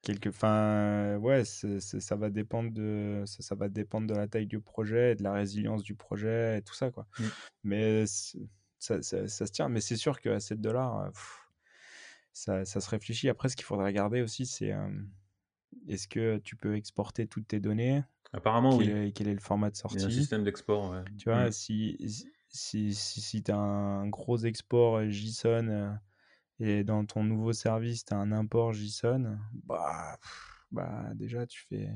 quelque, enfin, ouais, c'est- c'est- ça va dépendre de, ça, ça va dépendre de la taille du projet, et de la résilience du projet et tout ça quoi. Mm. Mais ça, ça, ça se tient. Mais c'est sûr qu'à 7 dollars, ça, ça se réfléchit. Après, ce qu'il faudrait regarder aussi, c'est euh, est-ce que tu peux exporter toutes tes données? Apparemment quel, oui. est, quel est le format de Il y a un sortie? système d'export. ouais. Tu vois, Hmm. si, si, si, si tu as un gros export euh, JSON euh, et dans ton nouveau service, tu as un import JSON, bah, pff, bah déjà, tu fais,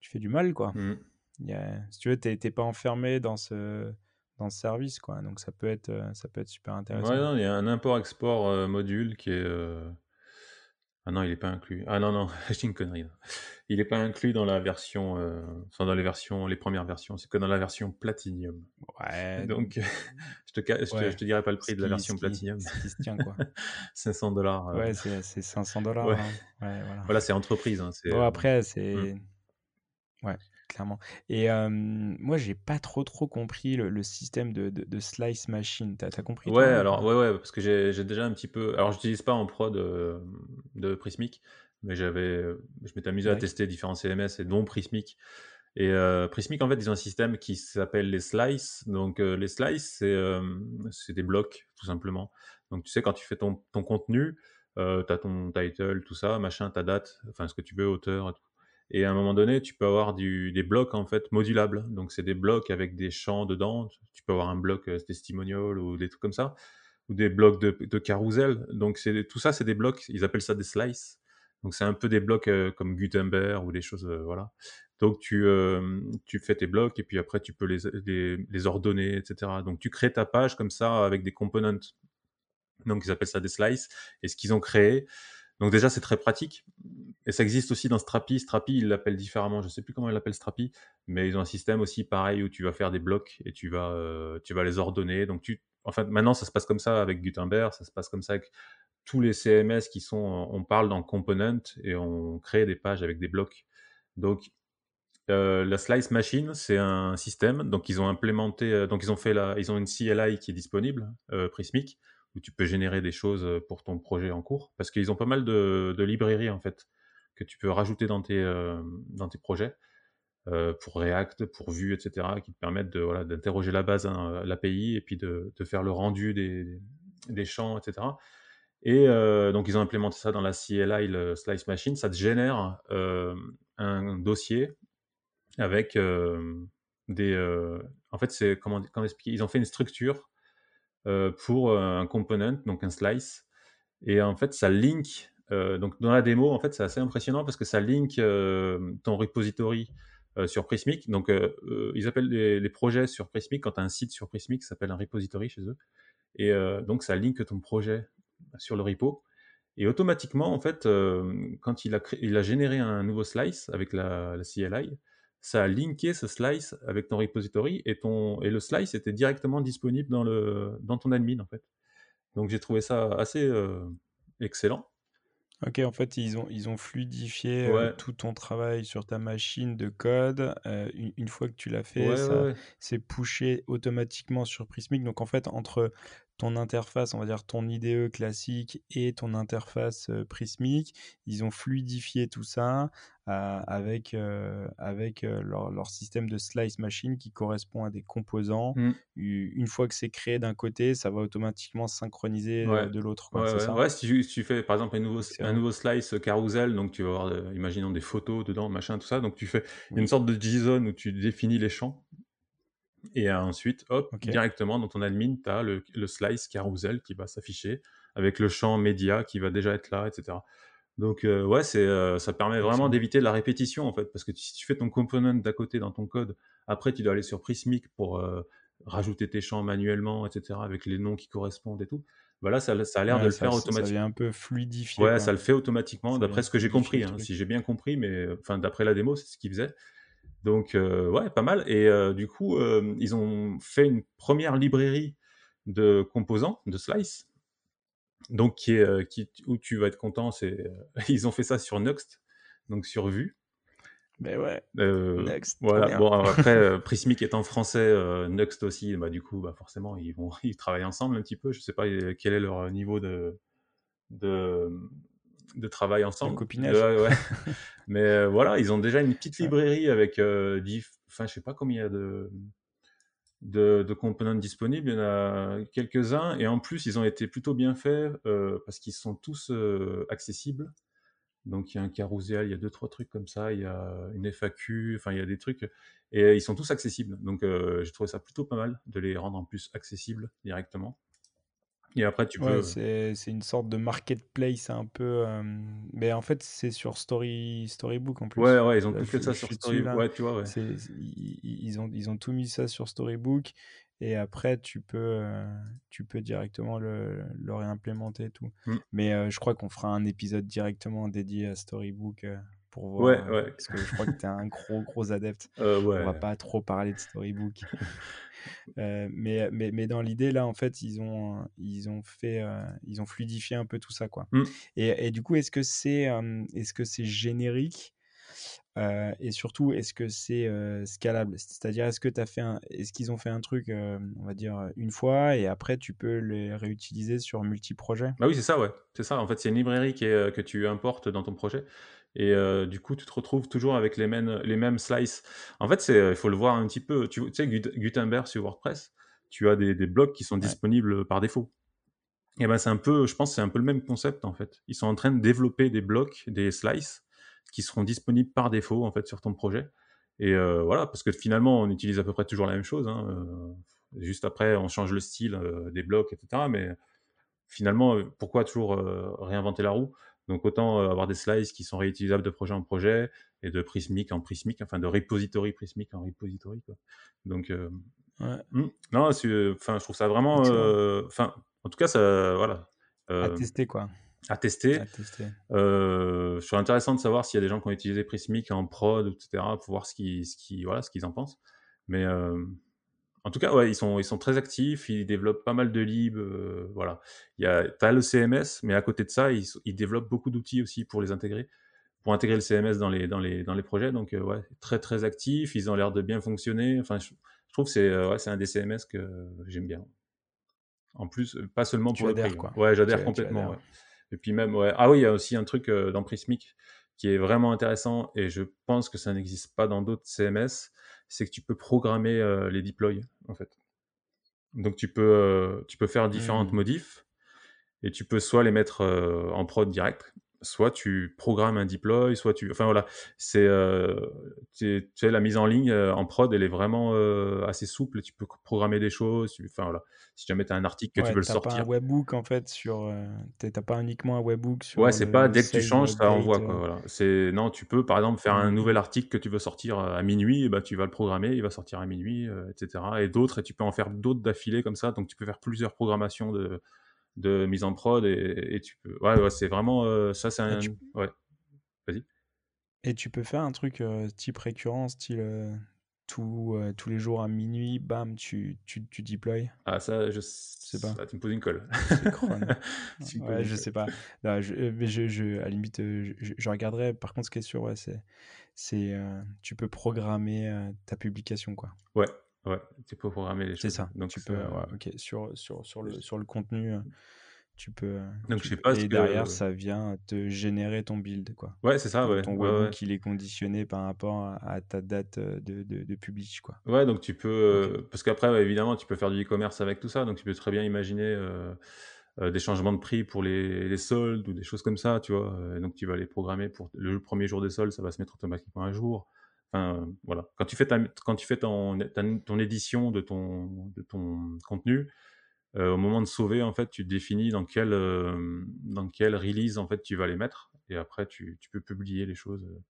tu fais du mal, quoi. Hmm. Il y a- si tu veux, tu n'es pas enfermé dans ce, dans ce service, quoi. Donc ça peut être, ça peut être super Ouais, intéressant. non, il y a un import-export module qui est. Ah non, il est pas inclus. Ah non, non, je dis une connerie. Il n'est pas inclus dans la version, euh, dans les versions, les premières versions. C'est que dans la version Platinum. Ouais. Donc, je te, je, te, dirai pas le prix de la version Platinum. Ce qui se tient, quoi. 500 dollars. Euh. Ouais, c'est 500 dollars. Ouais. Hein. voilà, voilà c'est entreprise. Hein, bon, après, c'est. Hmm. Ouais clairement. Et moi, j'ai pas trop trop compris le, système de, de, slice machine. T'as as compris Ouais, alors ouais, ouais, parce que j'ai déjà un petit peu. Alors, j'utilise pas en prod de, de Prismic, mais j'avais, je m'étais amusé à tester différents CMS et dont Prismic. Et Prismic, en fait, ils ont un système qui s'appelle les slices. Donc, les slices, c'est des blocs, tout simplement. Donc, tu sais, quand tu fais ton, ton contenu, tu as ton title, tout ça, machin, ta date, enfin, ce que tu veux, auteur, tout et à un moment donné, tu peux avoir des blocs en fait modulables. Donc c'est des blocs avec des champs dedans. Tu peux avoir un bloc euh, testimonial ou des trucs comme ça, ou des blocs de, de carousel. Donc c'est tout ça, c'est des blocs. Ils appellent ça des slices. Donc c'est un peu des blocs euh, comme Gutenberg ou des choses, euh, voilà. Donc tu, tu fais tes blocs et puis après tu peux les, les, les, ordonner, etc. Donc tu crées ta page comme ça avec des components. Donc ils appellent ça des slices. Et ce qu'ils ont créé, donc déjà, c'est très pratique. Et ça existe aussi dans Strapi. Strapi, ils l'appellent différemment. Je ne sais plus comment ils l'appellent Strapi, mais ils ont un système aussi pareil où tu vas faire des blocs et tu vas, euh, les ordonner. Donc tu, enfin, maintenant, ça se passe comme ça avec Gutenberg, ça se passe comme ça avec tous les CMS qui sont, on parle dans Component et on crée des pages avec des blocs. Donc euh, la Slice Machine, c'est un système. Donc ils ont implémenté, euh, donc fait la, ils ont une CLI qui est disponible, Prismic où tu peux générer des choses euh, pour ton projet en cours, parce qu'ils ont pas mal de, librairies en fait que tu peux rajouter dans tes, euh, dans tes projets euh, pour React, pour Vue, etc., qui te permettent d'interroger la base, hein, l'API, et puis de, faire le rendu des, des champs, etc. Et donc ils ont implémenté ça dans la CLI, le Slice Machine, ça te génère un dossier avec des... en fait, c'est comment, expliquer Ils ont fait une structure pour euh, un component, donc un slice. Et en fait, ça link. Euh, donc dans la démo, en fait, c'est assez impressionnant parce que ça link ton repository sur Prismic. Donc, ils appellent les, projets sur Prismic. Quand tu as un site sur Prismic, ça s'appelle un repository chez eux. Et donc, ça link ton projet sur le repo. Et automatiquement, en fait, quand il a, il a généré un nouveau slice avec la CLI, ça a linké ce slice avec ton repository et, ton, et le slice était directement disponible dans, le, dans ton admin en fait. Donc j'ai trouvé ça assez euh, excellent. Ok, en fait, ils ont, ils ont fluidifié euh, tout ton travail sur ta machine de code. Euh, une, fois que tu l'as fait, ça c'est pushé automatiquement sur Prismic. Donc, en fait, entre ton interface, on va dire ton IDE classique et ton interface Prismic. Ils ont fluidifié tout ça avec, avec leur, système de slice machine qui correspond à des composants. Mmh. Une fois que c'est créé d'un côté, ça va automatiquement synchroniser de l'autre. Ouais, si, tu, fais par exemple un nouveau, un nouveau slice carousel, donc tu vas avoir, imaginons des photos dedans, machin, tout ça. Donc tu fais une sorte de JSON où tu définis les champs et ensuite, hop, directement dans ton admin, tu as le, slice carousel qui va s'afficher avec le champ média qui va déjà être là, etc. Donc, euh, ouais, c'est, euh, ça permet vraiment d'éviter la répétition, en fait, parce que si tu fais ton component d'à côté dans ton code, après, tu dois aller sur Prismic pour euh, rajouter tes champs manuellement, etc., avec les noms qui correspondent et tout. Voilà, ça, ça a l'air de le faire automatiquement. Ça vient un peu fluidifier. Ouais, ça le fait automatiquement, d'après ce que j'ai compris. Hein. si j'ai bien compris, mais enfin, d'après la démo, c'est ce qu'il faisait. Donc, euh, ouais, pas mal. Et euh, du coup, euh, ils ont fait une première librairie de composants, de slice. Donc, qui est, qui, où tu vas être content, c'est. ils ont fait ça sur Nuxt, donc sur Vue. Mais ouais. Next. Voilà. Bon, après, Prismic est en français, Nuxt aussi, bah, du coup, bah, forcément, ils, vont, ils travaillent ensemble un petit peu. Je sais pas quel est leur niveau de, de, de travail ensemble. copinage. Mais euh, voilà, ils ont déjà une petite librairie avec euh, enfin je sais pas combien il y a de, de, de components disponibles, il y en a quelques-uns et en plus ils ont été plutôt bien faits euh, parce qu'ils sont tous accessibles. Donc il y a un carousel, il y a deux trois trucs comme ça, il y a une FAQ, enfin il y a des trucs et ils sont tous accessibles. Donc j'ai trouvé ça plutôt pas mal de les rendre en plus accessibles directement. Et après, tu peux. c'est, c'est une sorte de marketplace un peu. Mais en fait, c'est sur Story, Storybook en plus. Ouais, ouais, ils ont tout fait ça sur Storybook. Ouais, tu vois, ouais. ils, ont, ils ont tout mis ça sur Storybook. et après tu peux, heu, tu peux directement le le réimplémenter et tout. Mmh. Mais, heu, je crois qu'on fera un épisode directement dédié à Storybook, pour Ouais, voir, heu, ouais. parce que je crois que tu es un gros, gros adepte. Heu, On va ouais. pas trop parler de Storybook. Heu, mais, mais mais dans l'idée là, en fait, ils ont, ils ont fait, heu, ils ont fluidifié un peu tout ça, quoi. Mmh. Et et du coup, est-ce que c'est, est-ce que c'est générique? Et surtout, est-ce que c'est, scalable? C'est-à-dire, est-ce que tu as fait un est-ce qu'ils ont fait un truc, on va dire, une fois et après tu peux les réutiliser sur multi-projets? Bah oui, c'est ça, ouais. C'est ça, en fait, c'est une librairie qui est, heu, que tu importes dans ton projet et du coup, tu te retrouves toujours avec les mêmes les mêmes slices. En fait, il faut le voir un petit peu, tu tu sais Gut Gutenberg sur WordPress, tu as des des blocs qui sont Ouais. disponibles, par défaut. Et ben, c'est un peu je pense, c'est un peu le même concept, en fait. Ils sont en train de développer des blocs, des slices qui seront disponibles par défaut, en fait, sur ton projet et voilà, parce que finalement, on utilise à peu près toujours la même chose, hein, juste après, on change le style, des blocs et cetera, mais finalement, pourquoi toujours, réinventer la roue? Donc autant, heu, avoir des slices qui sont réutilisables de projet en projet et de Prismic en Prismic, enfin de repository Prismic en repository, quoi. Donc Ouais, mmh, non, c'est enfin, je trouve ça vraiment, heu, enfin, en tout cas, ça voilà, À tester, quoi. à À tester. tester. Heu, je serais intéressant de savoir s'il y a des gens qui ont utilisé Prismic en prod et cetera, pour voir ce qu'ils ce qu'ils voilà, ce qu'ils en pensent. Mais en tout cas, ouais, ils sont ils sont très actifs, ils développent pas mal de libs, heu, voilà. Il y a tu as le CMS, mais à côté de ça, ils développent beaucoup d'outils aussi pour les intégrer, pour intégrer le CMS dans les dans les dans les projets donc heu, ouais, très, très actifs, ils ont l'air de bien fonctionner. Enfin, je je trouve que c'est, heu, ouais, c'est un des CMS que j'aime bien. En plus, heu, pas seulement Tu pour le prix, adhères, quoi. Ouais, j'adhère complètement, ouais. Et puis même, ouais ah oui, il y a aussi un truc, dans Prismic qui est vraiment intéressant et je pense que ça n'existe pas dans d'autres CMS, c'est que tu peux programmer, heu, les deploys, en fait. Donc tu peux, tu peux faire différentes Mmh. modifs et tu peux soit les mettre, heu, en prod direct, soit tu programmes un deploy, soit tu enfin voilà, c'est, heu, tu sais la mise en ligne, heu, en prod, elle est vraiment, heu, assez souple. Tu peux programmer des choses, tu enfin voilà. Si jamais tu as un article que tu Ouais, veux le tu as pas un sortir webhook, en fait, sur, heu, tu es tu as pas uniquement un webhook Ouais, sur c'est le pas dès que tu changes, ça envoie quoi, heu? voilà. C'est non, tu peux par exemple faire un Mmh nouvel article que tu veux sortir, à minuit, et bah, tu vas le programmer, il va sortir à minuit, heu, et cetera et d'autres et tu peux en faire d'autres d'affilée comme ça, donc tu peux faire plusieurs programmations de de mise en prod et et tu peux ouais, ouais, c'est vraiment, heu, ça c'est tu un ouais, vas-y. et tu peux faire un truc, heu, type récurrent, style, tous, heu, tous les jours à minuit, bam, tu tu tu deploys? Ah ça, je sais pas. là tu me poses une colle. Ouais, une je sais pas. Non, je, mais je je à la limite, je regarderai. Par contre, ce qui est sûr, ouais, c'est c'est, tu peux programmer, ta publication, quoi. Ouais, ouais, tu peux programmer les C'est choses, ça. donc Tu peux, ouais, OK, sur sur sur le sur le contenu, heu, tu peux, heu, donc je sais pas et derrière, que ça vient te générer ton build, quoi. ouais, c'est ça, Donc ouais, ton ouais, il est conditionné par rapport à ta date, heu, de de de publish, quoi. Ouais, donc tu peux, parce qu'après, évidemment, tu peux faire du e-commerce avec tout ça, donc tu peux très bien imaginer, des changements de prix pour les les soldes ou des choses comme ça, tu vois? Donc tu vas les programmer pour le premier jour des soldes, ça va se mettre automatiquement à jour. Voilà. Quand tu fais quand tu fais ton ton édition de ton contenu, heu, au moment de sauver, en fait, tu définis dans quelle, quelle release, en fait, tu vas les mettre et après tu peux publier les choses, heu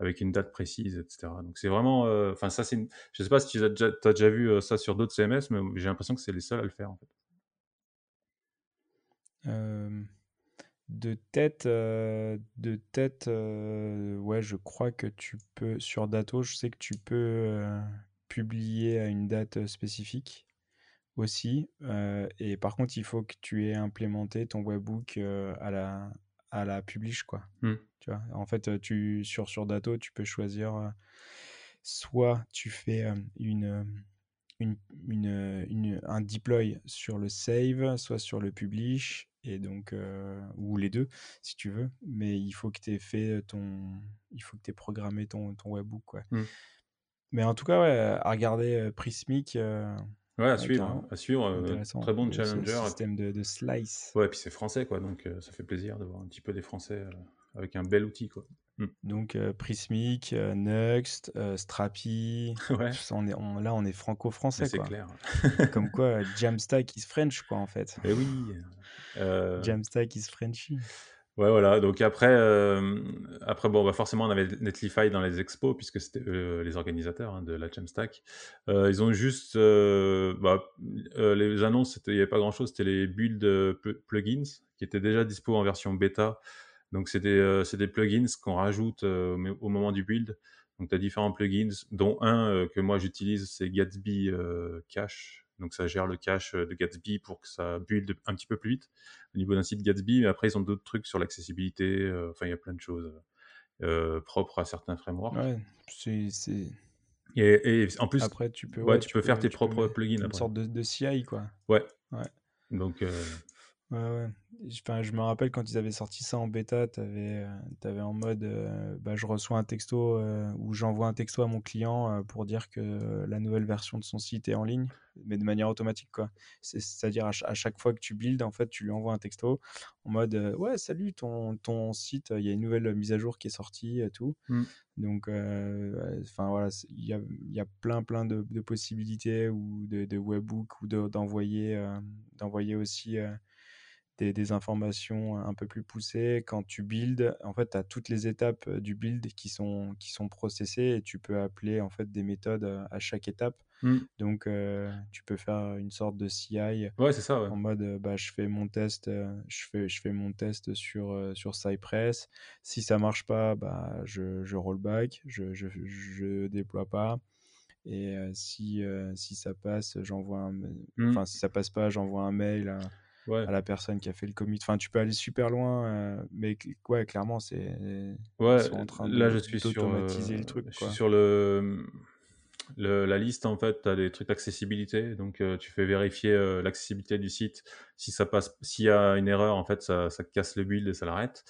avec une date précise, et cetera. Donc c'est vraiment, enfin je sais pas si tu as déjà vu, ça sur d'autres CMS, mais j'ai l'impression que c'est les seuls à le faire. De tête, heu, de tête, ouais, je crois que tu peux sur Datto, je sais que tu peux, heu, publier à une date, spécifique aussi, et par contre, il faut que tu aies implémenté ton webhook, heu, à la à la publish, quoi. Tu vois? En fait, tu sur sur Datto, tu peux choisir, soit tu fais, hem, une, hem, une une, heu, une un deploy sur le save, soit sur le publish et donc heu, ou les 2 si tu veux, mais il faut que tu aies fait, heu, ton il faut que tu aies programmé ton ton webhook, ouais. Mmh. Mais en tout cas, ouais, à regarder, heu, Prismic, heu, Ouais, à suivre, hein, carrément, à suivre, intéressant, très bon challenger système de de slice. ouais, et puis c'est français, quoi, donc ça fait plaisir de voir un petit peu des Français, avec un bel outil, quoi. Mmh. Donc Prismic, Nuxt, Strapi, Ouais, ça on est on là, on est franco-français, c'est quoi. clair. Comme quoi, Jamstack is French, quoi, en fait. Et oui, heu, Jamstack is Frenchy. Ouais, voilà, donc après, hem, après bon, bah, forcément on avait Netlify dans les expos puisque c'était eux les organisateurs, hein, de la Jamstack. Heu, ils ont juste, bah, les annonces, il y avait pas grand chose, c'était les builds, plugins qui étaient déjà dispo en version bêta. Donc c'est des, des plugins qu'on rajoute, au moment du build. Donc tu as différents plugins, dont un, que moi j'utilise, c'est Gatsby, Cache. Donc ça gère le cache, heu, de Gatsby pour que ça build un petit peu plus vite au niveau d'un site Gatsby. Mais après, ils ont d'autres trucs sur l'accessibilité, heu, enfin il y a plein de choses, heu, propres à certains frameworks. Ouais, c'est Et et en plus, après tu peux ouais, ouais, tu tu peux faire tes peux propres plugins une après. sorte de de CI quoi. Ouais, Ouais. donc Ouais, ouais. J enfin, je me rappelle quand ils avaient sorti ça en bêta, tu avais, heu, en mode, heu, bah, je reçois un texto, heu, ou j'envoie un texto à mon client, heu, pour dire que la nouvelle version de son site est en ligne, mais de manière automatique, quoi. C'est-à-dire à cha à chaque fois que tu builds, en fait, tu lui envoies un texto en mode, «Ouais, salut, ton ton site, il y a une nouvelle mise à jour qui est sortie et tout». mmh, Donc, enfin, voilà, il y a il y a plein, plein de de possibilités ou de de webhooks ou de d'envoyer, d'envoyer aussi, des, des informations un peu plus poussées. Quand tu builds, en fait, tu as toutes les étapes du build qui sont, qui sont processées et tu peux appeler en fait des méthodes à chaque étape. mmh. Donc, euh, tu peux faire une sorte de CI Ouais, ça, ouais. en mode bah, je fais mon test je fais je fais mon test sur sur Cypress si ça marche pas bah je, je rollback je, je, je déploie pas et si si ça passe j'envoie un Mmh, enfin si ça passe pas j'envoie un mail à, ouais. à la personne qui a fait le commit. Enfin, tu peux aller super loin, euh, mais ouais, clairement, c'est ils Ouais, sont en train là je de suis sur, le heu, truc, je suis sur le, le la liste en fait, tu as des trucs d'accessibilité, donc heu, tu fais vérifier, l'accessibilité du site. Si ça passe s'il y a une erreur, en fait, ça ça casse le build et ça l'arrête.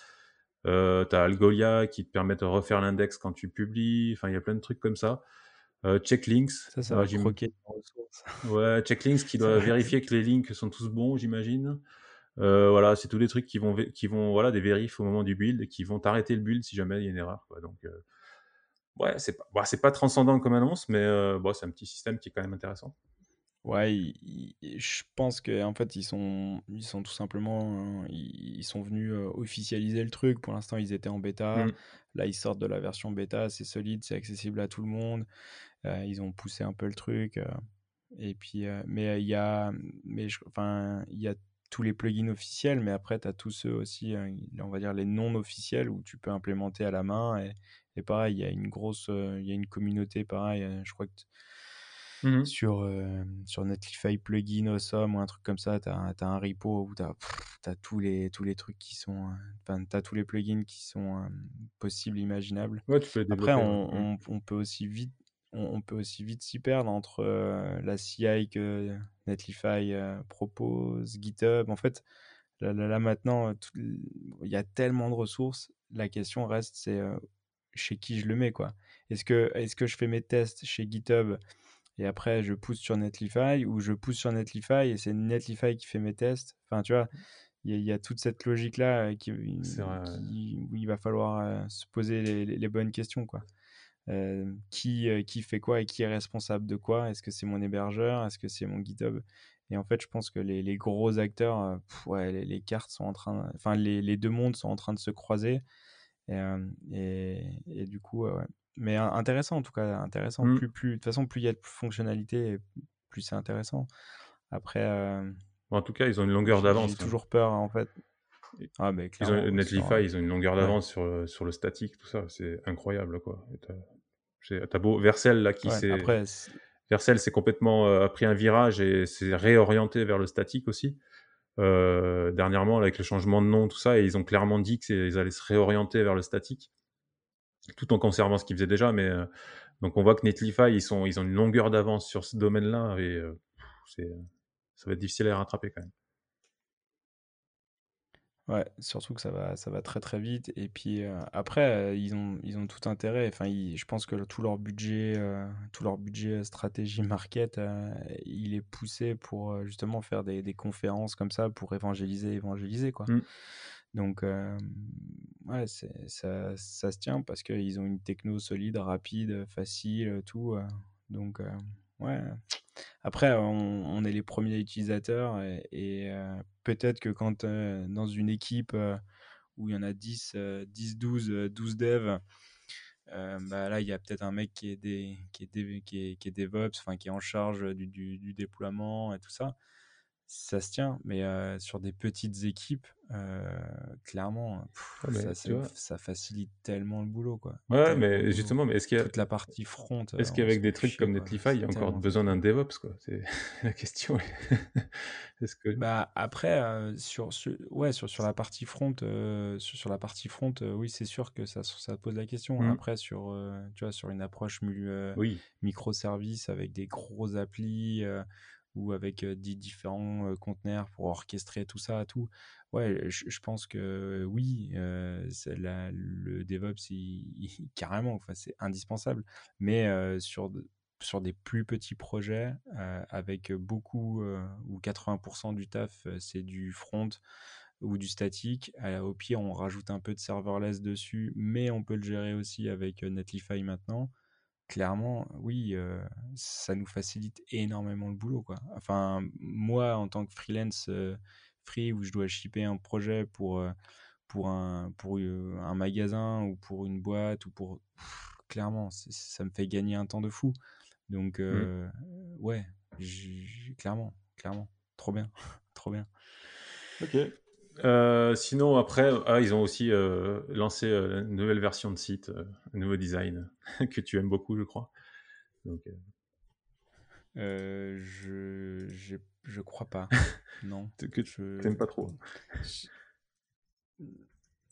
Tu as Algolia qui te permet de refaire l'index quand tu publies, enfin il y a plein de trucs comme ça. Heu, Checklinks, Ça, ça alors va j'im croquer en ressources. ouais, Checklinks qui doit vérifier que les links sont tous bons, j'imagine. Heu, voilà, c'est tous les trucs qui vont vé qui vont voilà, des vérifs au moment du build et qui vont t'arrêter le build si jamais il y a une erreur, quoi, donc heu, ouais, c'est pas bah, c'est pas transcendant comme annonce, mais bon, c'est un petit système qui est quand même intéressant. Ouais, je pense que en fait ils sont ils sont tout simplement euh, ils ils sont venus officialiser le truc. Pour l'instant, ils étaient en bêta. Mmh. Là, ils sortent de la version bêta. C'est solide, c'est accessible à tout le monde. Ils ont poussé un peu le truc. Et puis, mais il y a, mais je- enfin, il y a tous les plugins officiels, mais après, tu as tous ceux aussi, euh, on va dire les non officiels, où tu peux implémenter à la main. Et, et pareil, il y a une grosse, il y a une communauté, pareil, euh, je crois que t- Mmh sur, euh, sur Netlify plugin Awesome ou un truc comme ça, tu as, un repo où tu as, tous les, tous les trucs qui sont, euh, enfin, tu as tous les plugins qui sont euh, possibles, imaginables. Ouais, tu peux les Après, on, Mmh. on- on peut aussi vite, on, on peut aussi vite s'y perdre entre euh, la CI que Netlify propose, GitHub. En fait, là, là- là, maintenant, il y a tellement de ressources. La question reste, c'est chez qui je le mets, quoi. Est-ce que, est-ce que je fais mes tests chez GitHub et après je pousse sur Netlify ou je pousse sur Netlify et c'est Netlify qui fait mes tests? Enfin, tu vois, il y, a- il y a toute cette logique-là euh, qui, vrai, où il va falloir euh, se poser les, les- les bonnes questions, quoi. Euh, qui, qui fait quoi et qui est responsable de quoi? Est-ce que c'est mon hébergeur? Est-ce que c'est mon GitHub? Et en fait, je pense que les, les gros acteurs, pff, ouais, les, cartes sont en train, enfin, les, les deux mondes sont en train de se croiser. Et, et, et du coup, ouais. Mais euh, intéressant en tout cas, intéressant. Mmh. Plus, plus, de toute façon, plus il y a de fonctionnalités, plus c'est intéressant. Après, euh, Bon, en tout cas, ils ont une longueur j'ai j'ai d'avance, ouais. toujours peur en fait. Ah, Ils ont euh, Netlify, ils ont une longueur ouais, d'avance sur, sur le statique, tout ça, c'est incroyable, quoi tu beau Vercel là qui ouais. s'est Après, c'est- Vercel s'est complètement, heu, a pris un virage et s'est réorienté vers le statique aussi. Heu, dernièrement avec le changement de nom, tout ça et ils ont clairement dit que c'est ils allaient se réorienter vers le statique, tout en conservant ce qu'ils faisaient déjà mais heu, donc on voit que Netlify, ils sont ils ont une longueur d'avance sur ce domaine-là et heu, c'est, ça va être difficile à les rattraper quand même. Ouais, surtout que ça va, ça va très très vite. Et puis euh, après, euh, ils ont, ils ont tout intérêt. Enfin, ils- je pense que tout leur budget, euh, tout leur budget euh, stratégie market, euh, il est poussé pour euh, justement faire des, des conférences comme ça pour évangéliser, évangéliser quoi. Mmh. Donc ouais, ça, ça se tient parce qu'ils ont une techno solide, rapide, facile, tout. donc ouais. Après, on, est les premiers utilisateurs et, peut-être que quand dans une équipe où il y en a 10, 10 12, 12 devs, bah, là, il y a peut-être un mec qui est, des, qui DevOps, enfin, qui est en charge du, déploiement et tout ça ça se tient, mais sur des petites équipes, clairement, ça, facilite tellement le boulot, quoi. Ouais, mais justement, mais est-ce qu'il y a toute la partie front Est-ce qu'avec des trucs comme Netlify, il y a encore besoin d'un DevOps, quoi? C'est la question. est-ce que bah après sur, ouais sur sur la partie front, sur, la partie front, oui, c'est sûr que ça ça pose la question. Mmh. Après sur tu vois sur une approche oui. microservice avec des gros applis ou avec dix différents conteneurs pour orchestrer tout ça, tout. Ouais, je, pense que oui, le DevOps, carrément, enfin, c'est indispensable. Mais sur, sur des plus petits projets, avec beaucoup ou 80% du taf, c'est du front ou du statique. au pire, on rajoute un peu de serverless dessus, mais on peut le gérer aussi avec Netlify maintenant clairement, oui, ça nous facilite énormément le boulot, quoi. Enfin, moi, en tant que freelance free, où je dois shipper un projet pour, pour, un, pour un magasin ou pour une boîte, ou pour... clairement, ça me fait gagner un temps de fou. Donc, mmh. ouais, clairement, clairement. Trop bien, trop bien. Ok. Euh, sinon, après, ah, ils ont aussi euh, lancé euh, une nouvelle version de site, un nouveau design que tu aimes beaucoup, je crois. Donc, je, je crois pas. non. que tu n'aimes pas trop.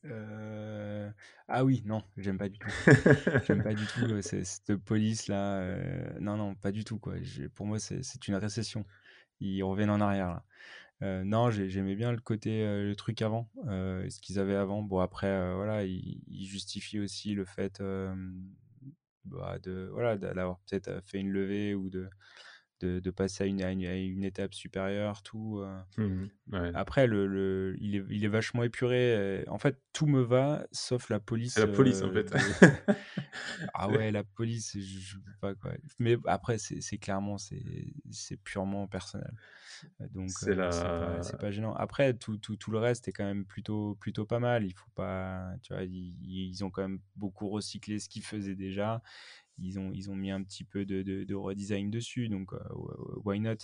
Ah oui, non, j'aime pas du tout. j'aime pas du tout cette police là. Non, non, pas du tout quoi. Pour moi, c'est une récession. Ils reviennent en arrière là. Euh, non, j'aimais bien le côté, euh, le truc avant, euh, ce qu'ils avaient avant. Bon, après, voilà, ils, justifient aussi le fait bah, de, voilà, d'avoir peut-être fait une levée ou de, de, passer à une, une, étape supérieure, tout. Mmh après, le, le, il, est, il est vachement épuré. En fait, tout me va, sauf la police. La police, en fait. ah ouais, la police, je, pas quoi. Mais après, c'est clairement, c'est purement personnel. Donc, c'est la... pas, gênant. Après, tout, tout, tout, le reste est quand même plutôt, plutôt pas mal. Il faut pas, tu vois, ils, ils ont quand même beaucoup recyclé ce qu'ils faisaient déjà ils ont, ils ont mis un petit peu de, de, redesign dessus, donc euh, why not?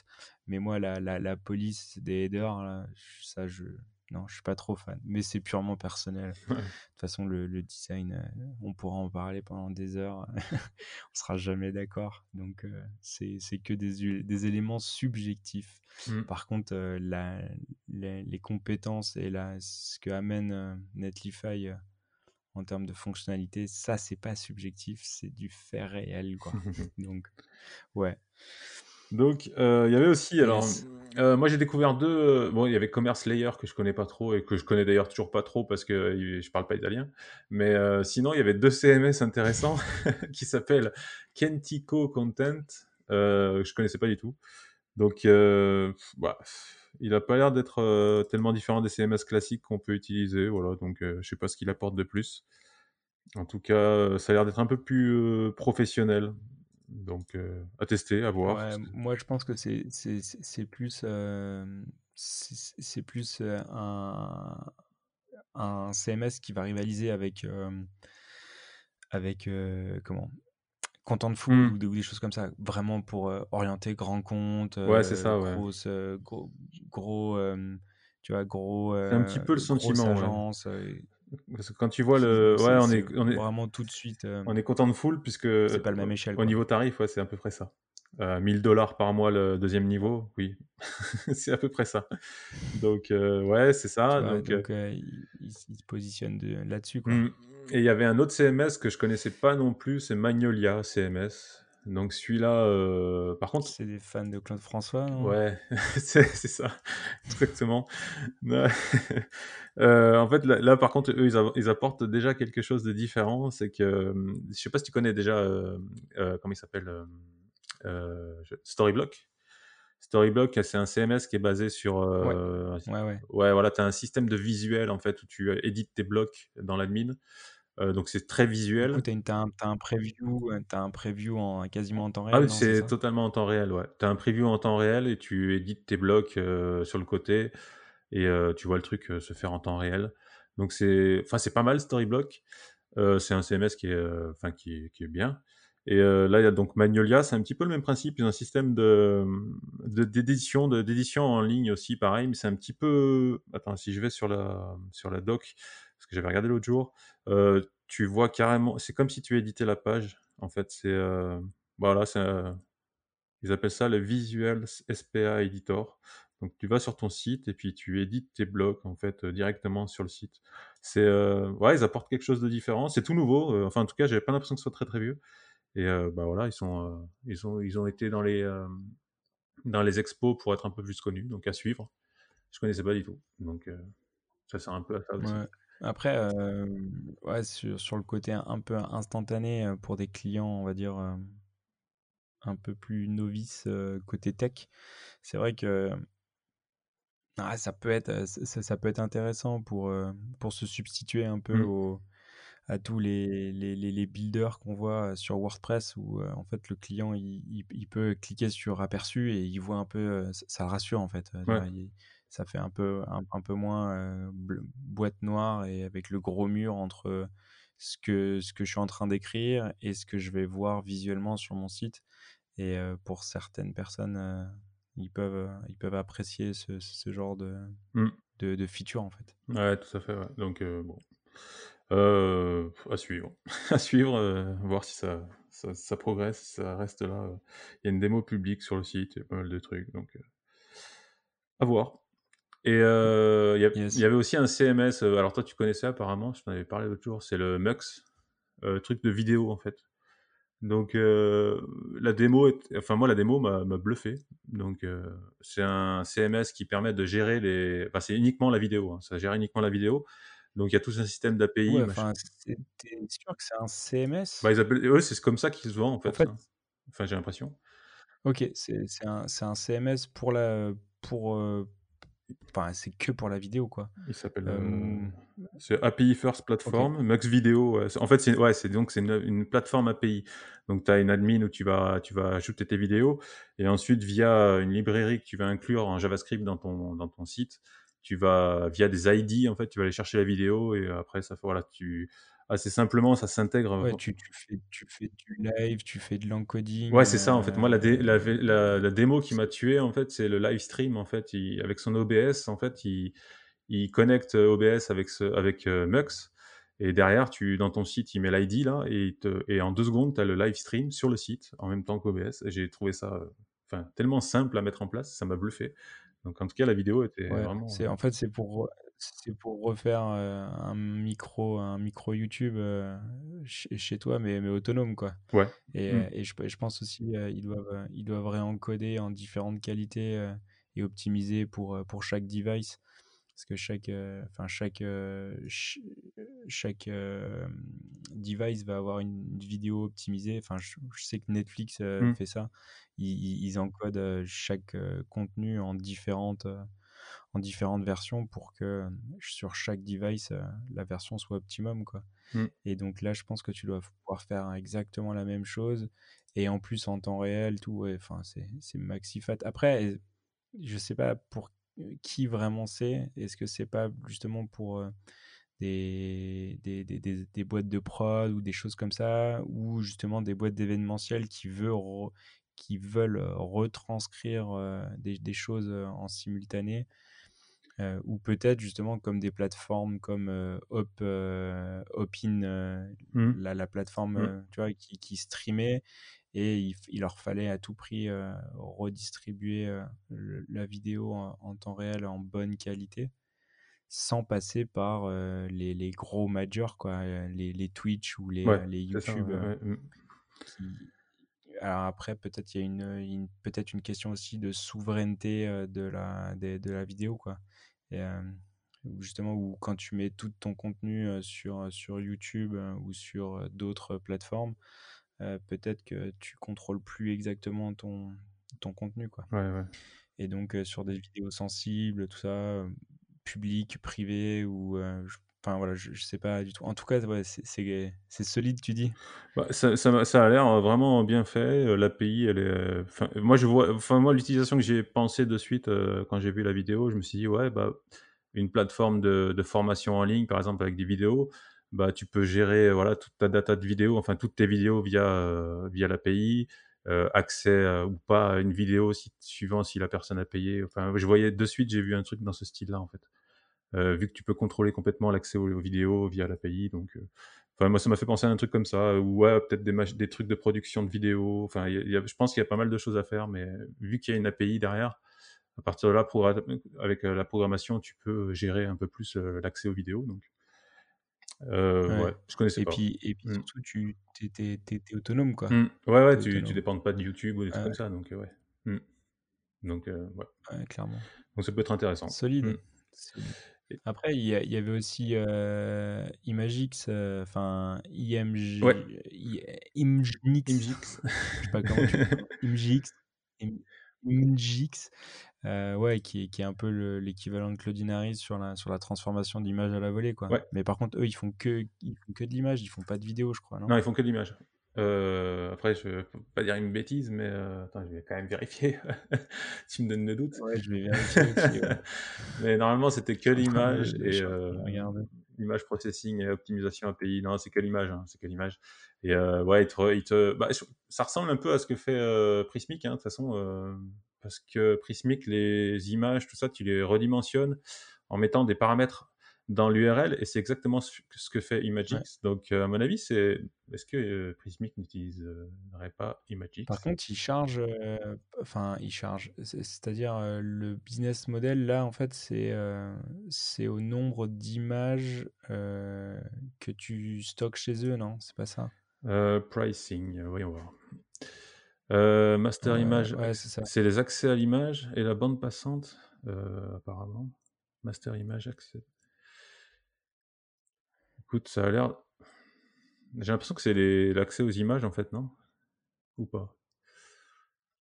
Mais moi, la, la, la police des headers, ça, je, non, je suis pas trop fan, mais c'est purement personnel. De toute façon, le, le, design, euh, on pourra en parler pendant des heures, on sera jamais d'accord. Donc, euh, c'est que des, des, éléments subjectifs. Mmh. Par contre, la, les, compétences et la, ce que amène Netlify en termes de fonctionnalité, ça, c'est pas subjectif, c'est du fait réel, quoi. Donc, ouais. Donc, euh, il y avait aussi, alors, euh, moi j'ai découvert deux, euh, bon, il y avait Commerce Layer que je connais pas trop et que je connais d'ailleurs toujours pas trop parce que je parle pas italien, mais sinon, il y avait deux CMS intéressants qui s'appellent Kentico Content, je connaissais pas du tout. Donc, bah, il n'a pas l'air d'être euh, tellement différent des CMS classiques qu'on peut utiliser. Voilà, donc euh, je sais pas ce qu'il apporte de plus. En tout cas, euh, ça a l'air d'être un peu plus professionnel. Donc, à tester, à voir. moi, je pense que c'est plus, un CMS qui va rivaliser avec, avec comment? Content de fou mmh. ou, des choses comme ça, vraiment pour orienter grand compte, ouais, c'est ça, grosse, gros, gros tu vois, gros. c'est un petit peu le sentiment. Agence, Parce que quand tu vois le, ouais, on est, on est vraiment tout de suite. on est content de full puisque c'est pas le même échelle. Au niveau tarif, ouais, c'est à peu près ça. 1000 dollars par mois le deuxième niveau, oui, c'est à peu près ça. Donc ouais, c'est ça. donc, il, se positionne là-dessus. quoi. Et il y avait un autre CMS que je connaissais pas non plus, c'est Magnolia CMS. Donc celui-là, euh, par contre... C'est des fans de Claude François, non? Ouais, c'est ça, exactement. euh, en fait, là, par contre, eux, ils, apportent déjà quelque chose de différent. C'est que, je sais pas si tu connais déjà, euh, comment il s'appelle, Storyblock. Storyblock, c'est un CMS qui est basé sur... ouais. ouais, ouais. ouais, voilà, tu as un système de visuel, en fait, où tu édites tes blocs dans l'admin. Euh, donc c'est très visuel. Tu as, un, as un preview, euh, as un preview en, quasiment en temps ah réel. Ah c'est totalement en temps réel, ouais. Tu as un preview en temps réel et tu édites tes blocs euh, sur le côté et tu vois le truc se faire en temps réel. Donc c'est enfin, c'est pas mal Storyblock. C'est un CMS qui est, enfin qui qui est bien et là, il y a donc Magnolia, c'est un petit peu le même principe. Ils ont un système d'édition de d'édition en ligne aussi pareil, mais c'est un petit peu attends, si je vais sur la sur la doc, que j'avais regardé l'autre jour, heu, tu vois carrément c'est comme si tu éditais la page. En fait, c'est, heu, voilà, c'est, heu, ils appellent ça le Visual SPA Editor. Donc tu vas sur ton site et puis tu édites tes blocs en fait, directement sur le site. C'est, ouais, ils apportent quelque chose de différent. C'est tout nouveau, enfin en tout cas, j'avais pas l'impression que ce soit très, très vieux et heu, bah, voilà, ils sont, ils ont ils ont été dans les, dans les expos pour être un peu plus connus, donc à suivre. Je connaissais pas du tout, donc ça sert un peu à ça aussi. Après, hem, ouais, sur sur le côté un peu instantané, heu, pour des clients, on va dire, hem, un peu plus novices, côté tech, c'est vrai que ah, ça peut être, ça ça peut être intéressant pour, pour se substituer un peu Mmh. à tous les les les les builders qu'on voit sur WordPress où, en fait, le client, il il il peut cliquer sur aperçu et il voit un peu, ça ça le rassure, en fait, Ouais. Il ça fait un peu un un peu moins, ble boîte noire et avec le gros mur entre ce que ce que je suis en train d'écrire et ce que je vais voir visuellement sur mon site et heu, pour certaines personnes, heu, ils peuvent, ils peuvent apprécier ce ce genre de Mmh. de de feature, en fait. Ouais, tout à fait, ouais, donc bon, à suivre. À suivre, voir si ça ça ça progresse, si ça reste là. Il y a une démo publique sur le site, il y a pas mal de trucs, donc à voir et heu, il y avait aussi un CMS, heu, alors toi tu connaissais apparemment, je t'en avais parlé l'autre jour, c'est le Mux, heu, truc de vidéo, en fait. Donc la démo est enfin moi la démo m'a bluffé, donc c'est un CMS qui permet de gérer les enfin c'est uniquement la vidéo, hein, ça gère uniquement la vidéo, donc il y a tout un système d'API Ouais, enfin, c'est tu es sûr que c'est un bah, CMS? ils appellent eux, c'est comme ça qu'ils se vendent en En fait, fait ça. Enfin, j'ai l'impression. OK, c'est un un CMS pour la pour, enfin, c'est que pour la vidéo, quoi. Il s'appelle, heu, Hem, c'est API First. Platform, Mux Video, en fait, c'est ouais, donc c'est une une plateforme API. Donc tu as une admin où tu vas tu vas ajouter tes vidéos et ensuite via une librairie que tu vas inclure en JavaScript dans ton dans ton site, tu vas via des ID, en fait, tu vas aller chercher la vidéo et après ça voilà, tu assez simplement, ça Ouais, s'intègre tu tu fais tu fais du live, tu fais de l'encoding, Ouais, c'est ça, en fait. Moi, la dé la heu, la la démo qui m'a tué, en fait, c'est le live stream, en fait. Il avec son OBS, en fait, il il connecte, OBS avec ce avec, Mux et derrière, tu dans ton site, il met l'ID là et il te et en 2 secondes, tu as le live stream sur le site en même temps qu'OBS et j'ai trouvé ça, enfin, tellement simple à mettre en place, ça m'a bluffé. Donc en tout cas, la vidéo était ouais, vraiment, c'est en fait, c'est pour c'est pour refaire, un micro un micro YouTube, chez chez toi, mais mais autonome, quoi ouais. et Mmh. et je je pense aussi, heu, ils doivent, ils doivent réencoder en différentes qualités, et optimiser pour, pour chaque device. Parce que chaque, enfin chaque, ch chaque, device va avoir une vidéo optimisée. Enfin, je je sais que Netflix, Mmh. fait ça. Ils ils encodent, chaque, contenu en différentes, en différentes versions pour que, hem, sur chaque device, heu, la version soit optimum, quoi Mmh. et donc là, je pense que tu dois pouvoir faire exactement la même chose et en plus en temps réel, tout, ouais, enfin, c'est c'est maxi fat. Après, je sais pas pour qui vraiment c'est. Est-ce que c'est pas justement pour euh, des, des, des, des- des boîtes de prod ou des choses comme ça, ou justement des boîtes d'événementiel qui veulent, re- qui veulent euh, retranscrire euh, des, choses euh, en simultané, euh, ou peut-être justement comme des plateformes comme euh, Hop, euh, Hopin, euh, Mmh. la, la plateforme Mmh. tu vois, qui, qui streamait et il, il leur fallait à tout prix redistribuer le- la vidéo en, en temps réel en bonne qualité sans passer par les, les gros majors quoi les, les Twitch ou les, Ouais, les c'est ça, YouTube ouais, ouais. Mmh. qui alors après peut-être il y a une, une- peut-être une question aussi de souveraineté de la de, de la vidéo quoi et justement où quand tu mets tout ton contenu sur sur YouTube ou sur d'autres plateformes peut-être que tu contrôles plus exactement ton, ton contenu, quoi. Ouais, ouais. Et donc, sur des vidéos sensibles, tout ça, public, privé, ou. je- Enfin, voilà, je, je sais pas du tout. En tout cas, c'est solide, tu dis. Bah, ça a l'air, heu, vraiment bien fait, heu, l'API elle est, enfin, moi je vois enfin moi l'utilisation que j'ai pensé de suite, quand j'ai vu la vidéo, je me suis dit: «Ouais, bah, une plateforme de, formation en ligne, par exemple avec des vidéos, bah, tu peux gérer voilà, toute ta data de vidéos, enfin toutes tes vidéos via, via l'API, accès ou pas à une vidéo si, suivant si la personne a payé. Enfin, je voyais de suite, j'ai vu un truc dans ce style-là en fait. Vu que tu peux contrôler complètement l'accès aux, vidéos via l'API, donc Enfin, moi, ça m'a fait penser à un truc comme ça, ou ouais, peut-être des, des trucs de production de vidéos. Enfin, je pense qu'il y a pas mal de choses à faire, mais vu qu'il y a une API derrière, à partir de là, avec la programmation, tu peux gérer un peu plus l'accès aux vidéos. Donc, euh, ouais. je connaissais et pas. Puis, et puis mmh. surtout, tu es, autonome, quoi. Mmh. Ouais, ouais, tu, tu dépends pas de YouTube ou des trucs comme ça, donc ouais. Mmh. Donc, ouais. clairement. Donc, ça peut être intéressant. Solide. Après, il y, y, avait aussi euh, Imagix, enfin IMG, ouais. Imgix, Imgix. je sais pas comment tu Imgix, Imgix, euh, ouais, qui est, qui est un peu l'équivalent de Cloudinary sur la, sur la transformation d'image à la volée, quoi. Ouais. Mais par contre, eux, ils font que, ils font que de l'image, ils font pas de vidéo, je crois, non? Non, ils font que de l'image. Euh, après, je ne peux pas dire une bêtise, mais euh, attends, je vais quand même vérifier. tu me donnes le doute. Ouais, je vais vérifier aussi. Ouais. mais normalement, c'était que l'image et euh, l'image processing et optimisation API. Non, c'est que l'image, hein, c'est que l'image. Et euh, ouais, il te, il te, bah, ça ressemble un peu à ce que fait Prismic, hein, de toute façon, parce que Prismic, les images, tout ça, tu les redimensionnes en mettant des paramètres dans l'URL et c'est exactement ce, que fait Imagix. Donc, à mon avis, c'est est-ce que Prismic n'utiliserait pas Imagix? Par contre, il charge, enfin, il charge, c'est-à-dire le business model là, en fait, c'est c'est au nombre d'images que tu stockes chez eux, non? C'est pas ça? Pricing, voyons voir. master image, ouais, c'est les accès à l'image et la bande passante, apparemment. Master image accès. Écoute, ça a l'air. J'ai l'impression que c'est l'accès aux images, en fait, non? Ou pas?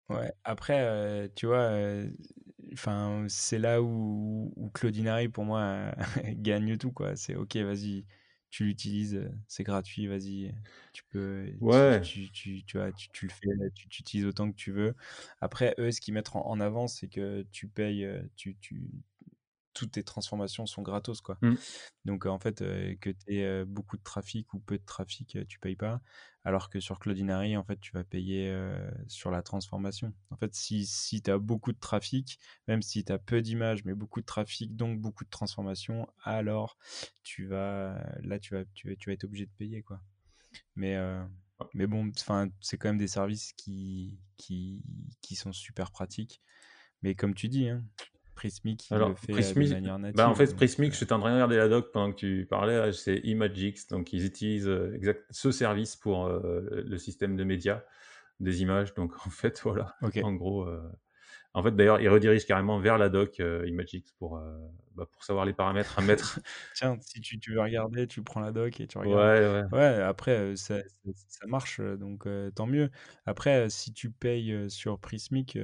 Ouais, après, tu vois, enfin, c'est là où, où Claudinari, pour moi, gagne tout, quoi. C'est ok, vas-y, tu l'utilises, c'est gratuit, vas-y, tu peux, ouais. tu, tu, tu, vois, tu, tu le fais, tu, tu utilises autant que tu veux. Après, eux, ce qu'ils mettent en, avant, c'est que tu payes, tu, tu, toutes tes transformations sont gratos quoi. Mmh. Donc en fait que tu aies beaucoup de trafic ou peu de trafic, tu payes pas alors que sur Cloudinary en fait tu vas payer sur la transformation. En fait si, si tu as beaucoup de trafic, même si tu as peu d'images mais beaucoup de trafic donc beaucoup de transformations, alors tu vas là tu vas tu vas, tu vas être obligé de payer quoi. Mais mais bon, enfin c'est quand même des services qui qui qui sont super pratiques. Mais comme tu dis hein, Prismic Alors, le fait Prismic, de manière native. Bah en fait, Prismic, je suis en train de regarder la doc pendant que tu parlais, c'est Imagix, donc ils utilisent exact, ce service pour le système de médias des images. Donc en fait, voilà, okay. en gros, en fait, d'ailleurs, il redirige carrément vers la doc euh, Imagix pour, euh, bah, pour savoir les paramètres à mettre. Tiens, si tu, tu, veux regarder, tu prends la doc et tu regardes. Ouais, ouais. Ouais, après, euh, ça, ça, marche, donc tant mieux. Après, si tu payes sur Prismic,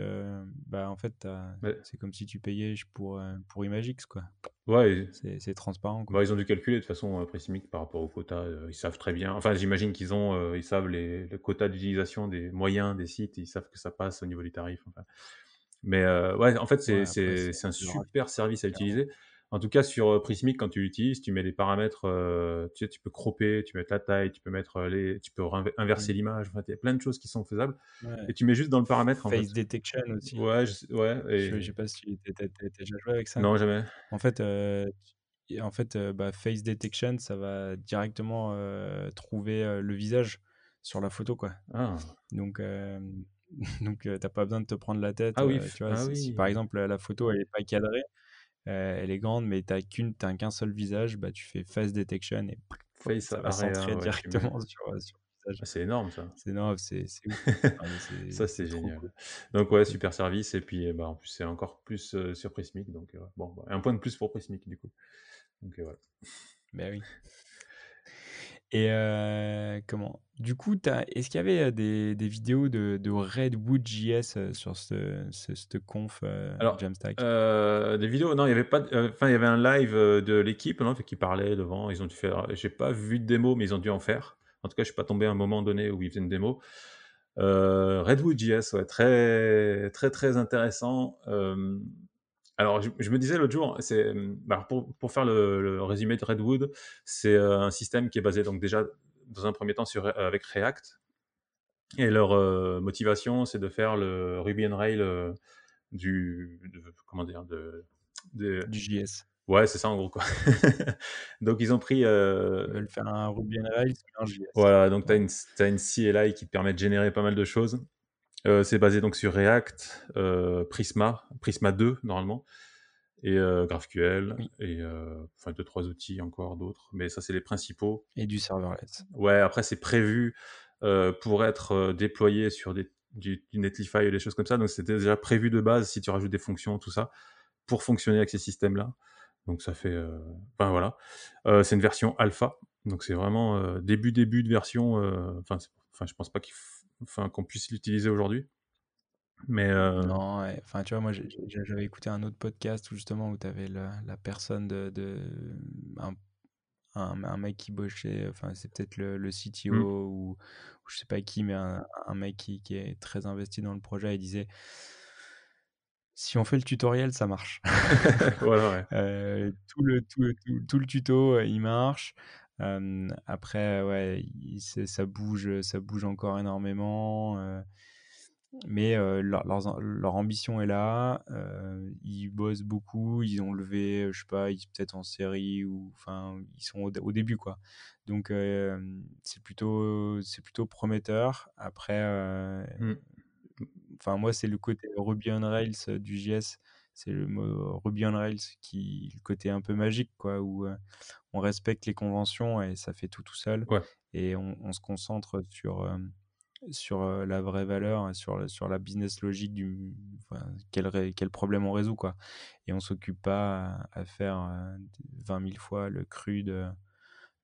bah, en fait, ouais. c'est comme si tu payais pour, pour Imagix, quoi. Ouais. C'est transparent. Quoi. Bah, ils ont dû calculer de toute façon Prismic par rapport au quota. ils savent très bien. Enfin, j'imagine qu'ils ont, ils savent les, le quota d'utilisation des moyens des sites. Ils savent que ça passe au niveau du tarif. Enfin. Mais euh, ouais, en fait, c'est ouais, un super service à utiliser. En tout cas, sur Prismic, quand tu l'utilises, tu mets les paramètres, euh, tu sais, tu peux cropper, tu mettre la taille, tu peux mettre les, tu peux inverser mmh. l'image. En fait, il y a plein de choses qui sont faisables. Ouais. Et tu mets juste dans le paramètre. Face en fait. detection aussi. Ouais, je, ouais. Et... Je, je sais pas si tu as, déjà joué avec ça. Non, jamais. En fait, euh, en fait, bah, face detection, ça va directement trouver le visage sur la photo, quoi. Ah. Donc donc t'as pas besoin de te prendre la tête. Ah oui, tu vois, ah si, oui. si, par exemple la photo elle est pas cadrée, elle est grande, mais t'as qu'une, t'as qu'un seul visage, bah tu fais face detection et face ça va centrer ouais, directement sur, sur, le visage. Ah, c'est énorme ça. C'est énorme, c'est Ça c'est génial. Cool. Donc ouais, super service et puis bah, en plus c'est encore plus euh, sur Prismic, donc euh, bon, bah, un point de plus pour Prismic du coup. Donc voilà. Ben oui. Et euh, comment? Du coup, est-ce qu'il y avait des, des vidéos de, de Redwood.js sur ce, ce, conf euh, Alors, Jamstack euh, Des vidéos Non, il y avait pas. Enfin, il y avait un live de l'équipe qui parlait devant. Ils ont dû faire. J'ai pas vu de démo, mais ils ont dû en faire. En tout cas, je suis pas tombé à un moment donné où ils faisaient une démo. Redwood.js, ouais, très très très intéressant. Alors, je, je me disais l'autre jour, c'est bah, pour, pour faire le, le résumé de Redwood, c'est euh, un système qui est basé donc déjà dans un premier temps sur, euh, avec React. Et leur euh, motivation, c'est de faire le Ruby on Rails euh, du, de- comment dire, de, de- Du JS. ouais, c'est ça en gros quoi. donc ils ont pris, euh, Ils veulent faire un Ruby on Rails, en JS. voilà, donc tu as t'as une CLI qui te permet de générer pas mal de choses. Euh, c'est basé donc sur React, euh, Prisma, Prisma 2 normalement, et euh, GraphQL, Oui. et enfin deux trois outils encore d'autres, mais ça c'est les principaux. Et du serverless. Ouais, après c'est prévu pour être déployé sur des, du, du Netlify et des choses comme ça, donc c'était déjà prévu de base si tu rajoutes des fonctions, tout ça, pour fonctionner avec ces systèmes-là. Donc ça fait, enfin voilà, c'est une version alpha, donc c'est vraiment début début de version. Enfin, je pense pas qu'il, f- enfin qu'on puisse l'utiliser aujourd'hui, mais euh, Non, ouais, enfin, tu vois, moi, j'avais écouté un autre podcast où justement où tu avais la, la personne de, de un, un, un mec qui bossait, enfin, c'est peut-être le, le CTO hmm. ou, ou je sais pas qui, mais un, un mec qui, qui est très investi dans le projet. Il disait, si on fait le tutoriel, ça marche. voilà, ouais. Euh, tout, le, tout, le- tout, tout le tuto, euh, il marche. Euh, après, ouais, ça bouge, ça bouge encore énormément. euh, mais euh, leur, ambition est là. euh, ils bossent beaucoup. Ils ont levé, je sais pas, ils sont peut-être en série ou enfin, ils sont au, au début quoi. Donc c'est plutôt, c'est plutôt prometteur. Après, enfin moi c'est le côté Ruby on Rails du JS. C'est le mot Ruby on Rails qui, le côté un peu magique quoi, où euh, on respecte les conventions et ça fait tout tout seul. Ouais. Et on, on se concentre sur euh, sur euh, la vraie valeur, et sur, la- sur la business logique du enfin, quel, problème on résout quoi. Et on s'occupe pas à, à faire euh, 20 000 fois le crude, euh,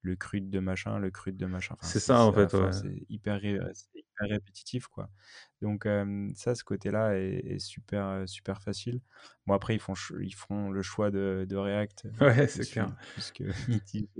le crude de machin, le crude de machin. Enfin, C'est ça en fait, ouais. c'est hyper, ré- c'est hyper répétitif quoi. Donc euh, ça, ce côté-là est, est super, super facile. Bon après ils font, ils font le choix de, de React Ouais, c'est clair.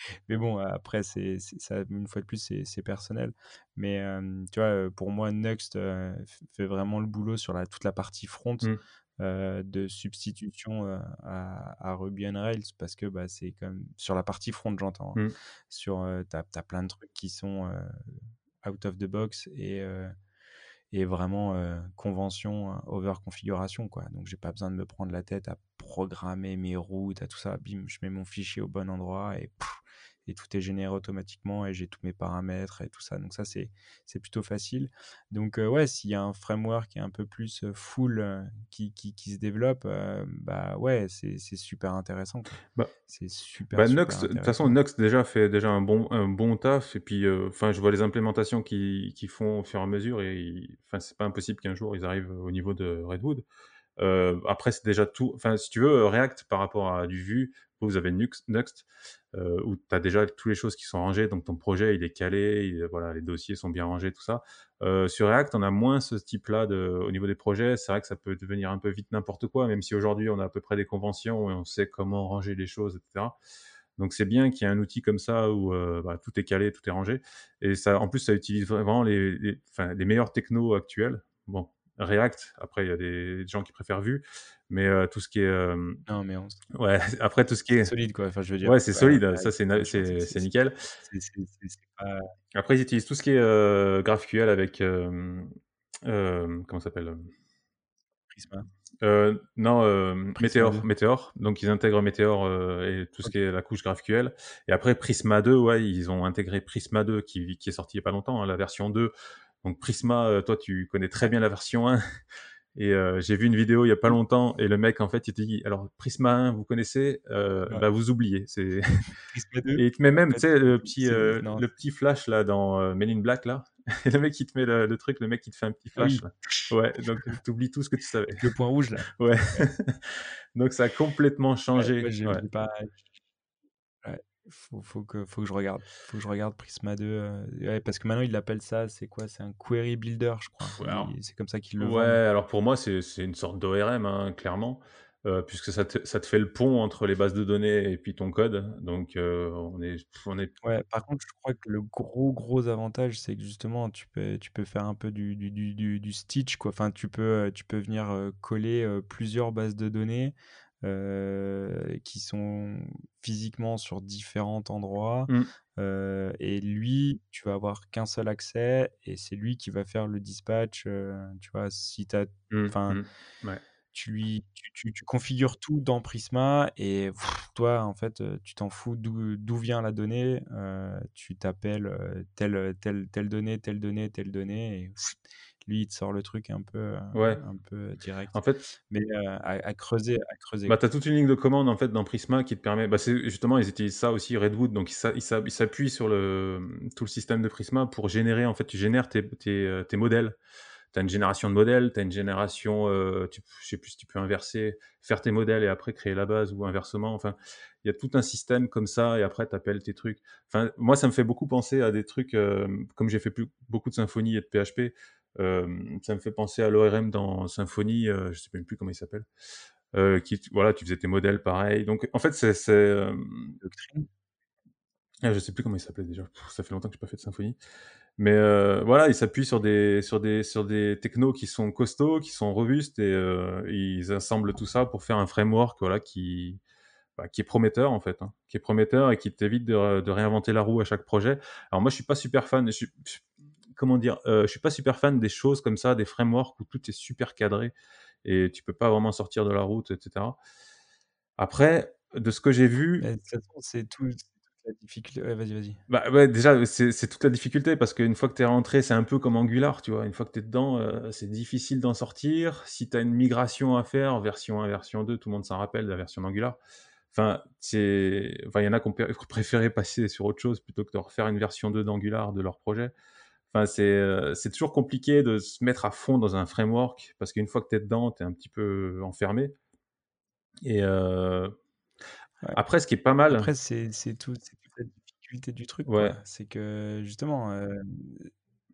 mais bon, après, c'est, ça, une fois de plus, c'est, personnel. Mais euh, tu vois, pour moi, Next euh, fait vraiment le boulot sur la, toute la partie front Hmm. Euh, de substitution euh, à, à Ruby on Rails parce que bah, c'est comme sur la partie front, j'entends. hein. Hmm. Sur, euh, t'as, t'as plein de trucs qui sont euh, out of the box et, et vraiment convention, euh, over configuration quoi. Donc j'ai pas besoin de me prendre la tête à programmer mes routes, à tout ça. Bim, je mets mon fichier au bon endroit et pff, et tout est généré automatiquement et j'ai tous mes paramètres et tout ça. Donc ça c'est c'est plutôt facile. Donc euh, ouais, s'il y a un framework qui est un peu plus euh, full euh, qui, qui, qui se développe, euh, bah ouais, c'est c'est super intéressant. Bah, C'est super Bah, super de toute façon. Nux déjà fait déjà un bon, un bon taf. Et puis, enfin, je vois les implémentations qui, qui font au fur et à mesure. Et enfin, c'est pas impossible qu'un jour ils arrivent au niveau de Redwood. Euh, après, c'est déjà tout. Enfin, si tu veux, React par rapport à du Vue, vous, avez Nux, Nuxt, euh, où tu as déjà toutes les choses qui sont rangées. Donc, ton projet, il est calé. il- voilà, les dossiers sont bien rangés, tout ça. Euh, sur React, on a moins ce type-là au niveau des projets. C'est vrai que ça peut devenir un peu vite n'importe quoi, même si aujourd'hui, on a à peu près des conventions et on sait comment ranger les choses, etc. Donc c'est bien qu'il y ait un outil comme ça où euh, bah, tout est calé, tout est rangé. Et ça, en plus, ça utilise vraiment les, les, enfin, les meilleurs technos actuels. Bon, React, après, il y a des gens qui préfèrent Vue, mais euh, tout ce qui est... euh, Non mais on ouais, après, tout ce qui c'est est... solide quoi. Enfin je veux dire, Ouais, c'est solide, ça c'est c'est nickel. pas Après, ils utilisent tout ce qui est euh, GraphQL avec... comment ça s'appelle Prisma. Non, Prisma Meteor, 2. Meteor. Donc ils intègrent Meteor et tout ce qui est la couche GraphQL. Et après Prisma 2, ouais, ils ont intégré Prisma 2 qui, qui est sorti il n'y a pas longtemps, hein, la version 2. Donc Prisma, euh, toi tu connais très bien la version 1. Et euh, j'ai vu une vidéo il y a pas longtemps et le mec en fait il te dit alors Prisma 1 vous connaissez euh, Ouais. bah vous oubliez c'est Prisma 2. et il te met même tu sais le petit euh, le petit flash là dans euh, Men in Black là et le mec il te met le, le truc le mec il te fait un petit Ah oui, flash là ouais donc tu oublies tout ce que tu savais le point rouge là. ouais Ouais. donc ça a complètement Ouais, changé moi j'ai ouais j'ai pas. Faut, faut que faut que je regarde. Faut que je regarde Prisma 2. euh, ouais, parce que maintenant ils l'appellent ça. C'est quoi? C'est un query builder, je crois. C'est comme ça qu'ils le ouais vendent. alors pour moi c'est une sorte d'ORM hein, clairement heu, puisque ça te ça te fait le pont entre les bases de données et puis ton code. Donc heu, on est on est Ouais, par contre, je crois que le gros, gros avantage, c'est que justement, tu peux tu peux faire un peu du du du du du stitch, quoi. Enfin, tu peux, heu, tu peux venir, coller, plusieurs bases de données, heu, qui sont physiquement sur différents endroits, mmh, heu et lui, tu vas avoir qu'un seul accès et c'est lui qui va faire le dispatch, heu, tu vois? Si tu mmh, enfin mmh, ouais. tu lui tu tu tu configures tout dans Prisma et pff, toi, en fait, tu t'en fous d'où vient la donnée, tu t'appelles, telle, telle telle donnée, telle donnée, telle donnée et pff, lui, il te sort le truc un peu, heu, Ouais, un peu en direct. fait Mais, heu, à à creuser à creuser, Bah, tu as toute une ligne de commande, en fait, dans Prisma qui te permet bah, c'est justement, ils utilisent ça aussi, Redwood, donc ils s'a ils s'a ils s'appuient sur le, mmh, tout le système de Prisma pour générer, en fait, tu génères tes tes, heu, tes modèles. Tu as une génération de modèles, tu as une génération, heu, tu je sais plus si tu peux inverser, faire tes modèles et après créer la base ou inversement. Enfin, il y a tout un système comme ça et après tu appelles tes trucs. Enfin, moi, ça me fait beaucoup penser à des trucs, comme j'ai fait plus beaucoup de Symfony et de PHP, ça me fait penser à l'ORM dans Symfony, heu, je sais même plus comment il s'appelle, qui voilà, tu faisais tes modèles pareil. Donc en fait, c'est ah, je sais plus comment il s'appelait déjà. Ça fait longtemps que j'ai pas fait de Symfony. Mais voilà, ils s'appuient sur des sur des sur des technos qui sont costauds, qui sont robustes et ils assemblent tout ça pour faire un framework, voilà, qui, bah, qui est prometteur, en fait, hein, qui est prometteur et qui t'évite de de réinventer la roue à chaque projet. Alors moi, je suis pas super fan, je suis je comment dire? Heu, je suis pas super fan des choses comme ça, des frameworks où tout est super cadré et tu peux pas vraiment sortir de la route et cetera. Après, de ce que j'ai vu Mais de toute façon, c'est tout c'est toute la difficulté ouais, vas-y, vas-y. Bah, ouais, déjà, c'est toute la difficulté parce qu'une fois que tu es rentré, c'est un peu comme Angular, tu vois? Une fois que tu es dedans, heu, c'est difficile d'en sortir. Si tu as une migration à faire, version 1, version 2, tout le monde s'en rappelle de la version d'Angular. Enfin, il y en a qui ont préféré passer sur autre chose plutôt que de refaire une version 2 d'Angular de leur projet. Enfin, c'est, heu, c'est toujours compliqué de se mettre à fond dans un framework parce qu'une fois que tu es dedans, tu es un petit peu enfermé et Ouais. après ce qui est pas mal Après, c'est c'est tout c'est toute la difficulté du truc, ouais. C'est que justement, hem,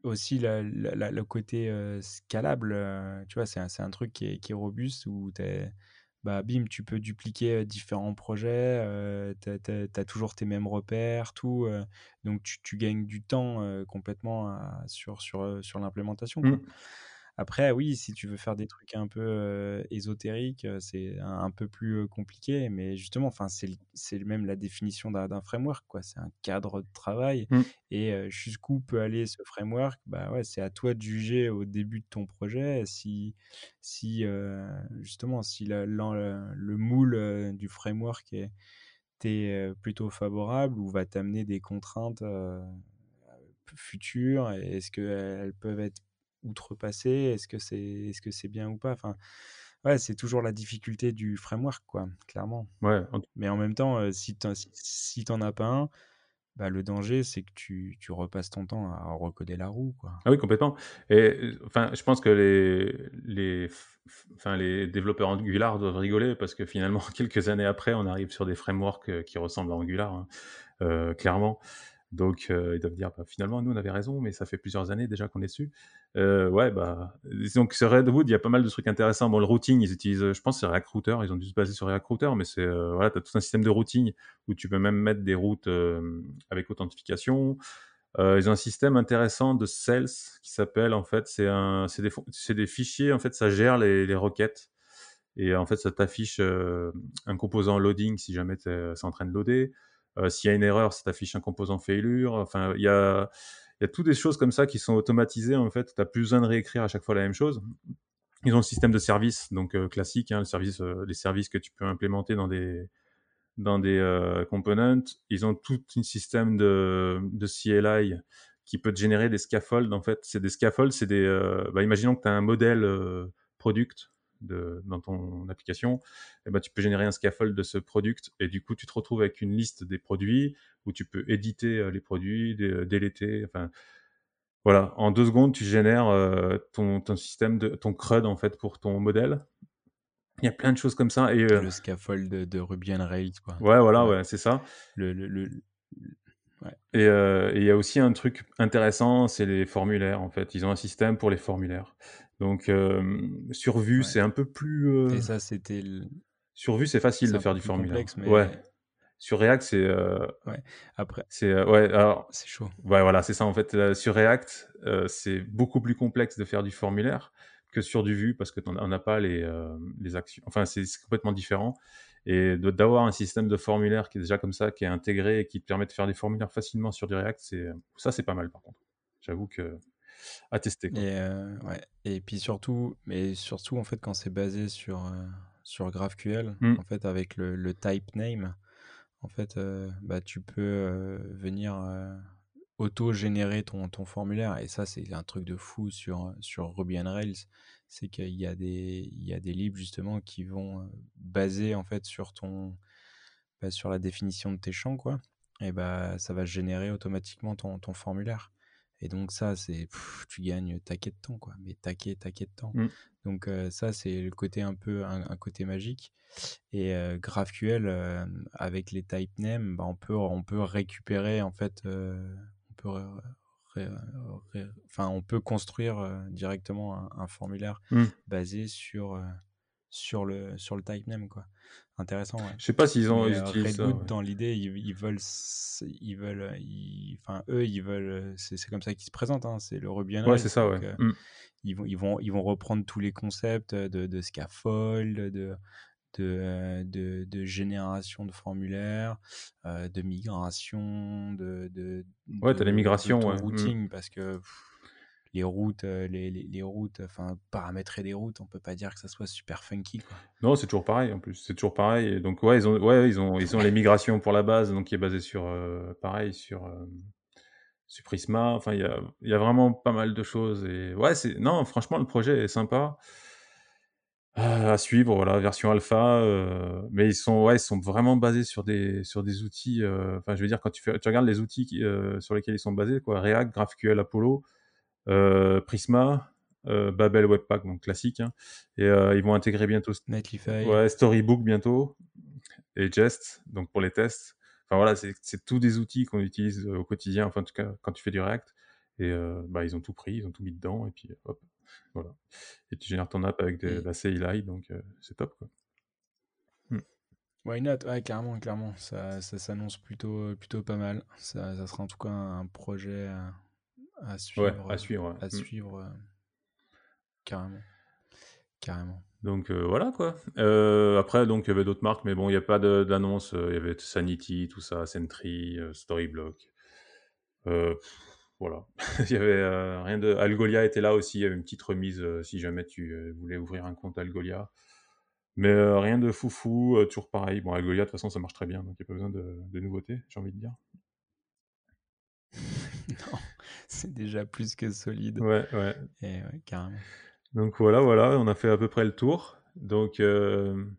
aussi la la la le côté, scalable, tu vois? C'est un c'est un truc qui est qui est robuste où tu bah, bim, tu peux dupliquer, différents projets, heu, tu as toujours tes mêmes repères, tout, donc tu gagnes du temps, complètement sur l'implémentation, Après, oui, si tu veux faire des trucs un peu, heu, ésotériques, c'est un un peu plus, compliqué, mais justement, enfin, c'est même la définition d'un d'un framework, quoi. C'est un cadre de travail mmh, et jusqu'où peut aller ce framework? Bah, ouais, c'est à toi de juger au début de ton projet si si, justement, si la l'en le le moule, du framework est plutôt favorable ou va t'amener des contraintes, futures et est-ce qu'elles peuvent être outrepassées? Est-ce que c'est est-ce que c'est bien ou pas? Enfin, ouais, c'est toujours la difficulté du framework, quoi, clairement. ouais, en Mais en même temps, heu, si tu si si as pas un, bah, le danger, c'est que tu tu repasses ton temps à recoder la roue, quoi. Ah oui, complètement et heu, enfin, je pense que les les enfin, les développeurs Angular doivent rigoler parce que finalement, quelques années après, on arrive sur des frameworks, heu, qui ressemblent à Angular, hein, clairement. Donc heu, ils doivent dire: «Bah, finalement, nous, on avait raison, mais ça fait plusieurs années déjà qu'on est dessus». Heu, ouais, bah, donc sur Redwood, il y a pas mal de trucs intéressants. Bon, le routing, ils utilisent, heu, je pense, c'est React Router. Ils ont dû se baser sur React Router, mais c'est, heu, voilà, tu as tout un système de routing où tu peux même mettre des routes, avec authentification. Ils ont un système intéressant de sales qui s'appelle en fait, c'est un c'est des c'est des fichiers, en fait, ça gère les requêtes et en fait, ça t'affiche, un composant loading si jamais c'est en train de loader. Heu, s'il y a une erreur, ça t'affiche un composant failure. Enfin, il y a y a toutes des choses comme ça qui sont automatisées, en fait. Tu as plus besoin de réécrire à chaque fois la même chose. Ils ont le système de service, donc heu, classique, hein, le service, heu, les services que tu peux implémenter dans des dans des euh, components. Ils ont tout un système de, de CLI qui peut te générer des scaffolds. En fait, c'est des scaffolds, c'est des. Euh, bah, imaginons que tu as un modèle euh, product de, dans ton application, et ben, tu peux générer un scaffold de ce product et du coup, tu te retrouves avec une liste des produits où tu peux éditer euh, les produits, dé- déléter. Enfin, voilà, en deux secondes, tu génères euh, ton, ton système de ton CRUD en fait pour ton modèle. Il y a plein de choses comme ça et euh, Le scaffold de de Ruby on Rails, quoi. ouais, voilà, Ouais, c'est ça. le le le ouais, et il y a aussi un truc intéressant, c'est les formulaires, en fait. Ils ont un système pour les formulaires. Donc, hem, sur Vue, ouais c'est un peu plus, et ça, c'était l Sur Vue, c'est facile de faire du formulaire. complexe, Ouais. mais Sur React, c'est, ouais, après c'est, ouais, alors c'est chaud. ouais, voilà, c'est ça, en fait, sur React, c'est beaucoup plus complexe de faire du formulaire que sur du Vue parce que on n'a pas les, les actions enfin, c'est complètement différent et d'avoir un système de formulaire qui est déjà comme ça, qui est intégré et qui te permet de faire des formulaires facilement sur du React, c'est, ça, c'est pas mal par contre. J'avoue que à tester, quoi. Et heu, ouais et puis surtout mais surtout, en fait, quand c'est basé sur, heu, sur GraphQL, Mmh. en fait, avec le le type name, en fait, heu, bah, tu peux, venir, auto-générer ton ton formulaire et ça, c'est un truc de fou sur, sur Ruby on Rails. C'est qu'il y a des il y a des libs justement qui vont, baser, en fait, sur ton bah, sur la définition de tes champs, quoi et bah, ça va générer automatiquement ton ton formulaire et donc ça, c'est tu gagnes taquet de temps, quoi, mais taquet, taquet de temps. Donc ça, c'est le côté un peu un un côté magique et GraphQL, avec les type names, bah, on peut on peut récupérer en fait, on peut ré ré ré enfin, on peut construire, directement un un formulaire Mmh. basé sur, sur le sur le type name, quoi. Intéressant, ouais. Je sais pas s'ils ont heu, utilisent ça, ouais. dans l'idée, ils ils veulent ils veulent, ils enfin, eux, ils veulent, heu, c'est c'est comme ça qu'ils se présentent, hein, c'est le Ruby on Ouais, c'est ça, ouais. Mmh. ils vont ils vont ils vont reprendre tous les concepts, de de scaffold, de de, de de génération de formulaires, de migration, de de Ouais, tu as les migrations, ouais. Mmh. d'auto-routing parce que pff, les routes, heu, les les les routes, enfin, paramétrer des routes, on peut pas dire que ça soit super funky, quoi. Non, c'est toujours pareil en plus, c'est toujours pareil donc ouais, ils ont ouais, ils ont ils ont les migrations pour la base, donc qui est basée sur, heu, pareil sur, sur Prisma. Enfin, il y a y a vraiment pas mal de choses et ouais, c'est non, franchement, le projet est sympa. Heu, à suivre, voilà, version alpha, mais ils sont ouais, ils sont vraiment basés sur des sur des outils, enfin, je veux dire, quand tu fais tu regardes les outils qui, sur lesquels ils sont basés, quoi, React, GraphQL, Apollo, Prisma, heu, Babel Webpack, donc classique, hein et heu, ils vont intégrer bientôt Netlify. ouais, Storybook bientôt et Jest, donc pour les tests. Enfin voilà, c'est tous des outils qu'on utilise, au quotidien, enfin en tout cas quand tu fais du React et bah, ils ont tout pris, ils ont tout mis dedans et puis hop, voilà et tu génères ton app avec de Et la CLI donc c'est top, quoi. Mmh. why not? Ouais, carrément, clairement. Ça, ça s'annonce plutôt, plutôt pas mal. Ça, ça sera en tout cas un projet à, Ouais, suivre, à suivre, à ouais. Mmh. suivre euh, carrément, carrément. Donc heu, voilà, quoi. Après donc il y avait d'autres marques mais bon, il y a pas d'annonce, il y avait Sanity, tout ça, Sentry, Storyblock. Heu, voilà. Il y avait, rien de Algolia était là aussi, il y avait une petite remise, si jamais tu, voulais ouvrir un compte Algolia. Mais rien de foufou, toujours pareil. Bon, Algolia, de toute façon, ça marche très bien, donc il y a pas besoin de de nouveautés, j'ai envie de dire. non, c'est déjà plus que solide. Ouais, ouais. Et ouais, carrément. Donc voilà, voilà, on a fait à peu près le tour. Donc hem,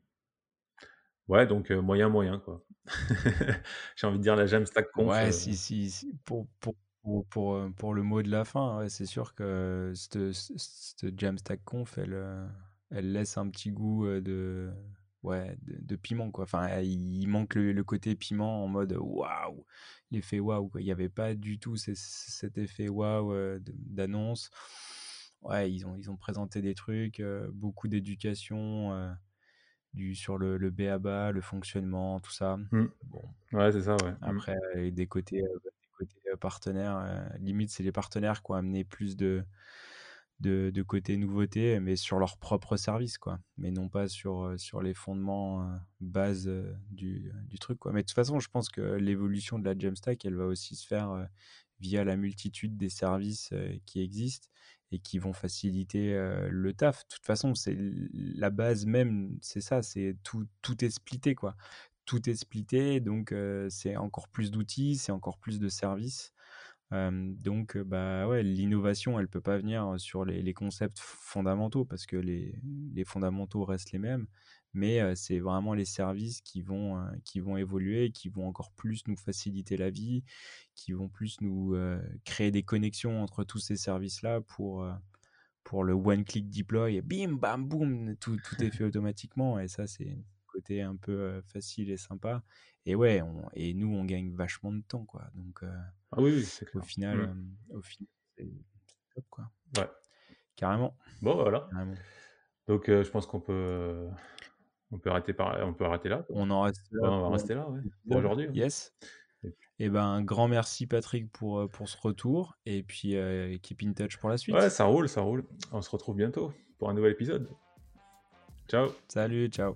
ouais, donc heu, moyen, moyen, quoi. J'ai envie de dire la Jamstack Conf, Ouais, heu, si, si, si, pour, pour, pour, pour, euh, pour le mot de la fin, ouais, c'est sûr que cette, cette Conf, elle, euh, elle laisse un petit goût euh, de, ouais, de, de piment, quoi. Enfin, euh, il manque le, le côté piment en mode waouh, l'effet waouh, quoi. Il n'y avait pas du tout ce- cet effet waouh euh, d'annonce. Ouais, ils ont, ils ont présenté des trucs, euh, beaucoup d'éducation euh, du, sur le, le b.a.-ba, le fonctionnement, tout ça. mmh. Bon, Ouais, c'est ça, ouais. Mmh. après, heu, des côtés, des côtés, partenaires, limite, c'est les partenaires qui ont amené plus de de de côté nouveauté, mais sur leur propre service, quoi. Mais non pas sur, heu, sur les fondements, heu, base, heu, du, du truc, quoi. Mais de toute façon, je pense que l'évolution de la Jamstack, elle va aussi se faire, via la multitude des services, qui existent et qui vont faciliter, le taf. De toute façon, c'est la base même, c'est ça, c'est tout tout est splitté, quoi tout est splitté, donc c'est encore plus d'outils, c'est encore plus de services. Donc bah, ouais, l'innovation, elle peut pas venir, sur les les concepts fondamentaux parce que les les fondamentaux restent les mêmes, mais c'est vraiment les services qui vont, qui vont évoluer, qui vont encore plus nous faciliter la vie, qui vont plus nous, créer des connexions entre tous ces services-là pour, pour le one click deploy, bim bam boum, tout tout est fait automatiquement et ça, c'est côté un peu, facile et sympa et ouais, on et nous, on gagne vachement de temps, quoi, donc Ah oui, c'est au clair. final, Mmh. au final, c'est c'est top, quoi. Ouais. Carrément, Bon, bah, voilà. carrément. Donc je pense qu'on peut, On peut arrêter, par... on peut arrêter là. On en reste là. on va rester là, ouais, pour aujourd'hui. hein. Yes. Et ben, un grand merci Patrick pour, pour ce retour et puis euh, keep in touch pour la suite. Ouais, ça roule, ça roule. On se retrouve bientôt pour un nouvel épisode. Ciao. Salut, ciao.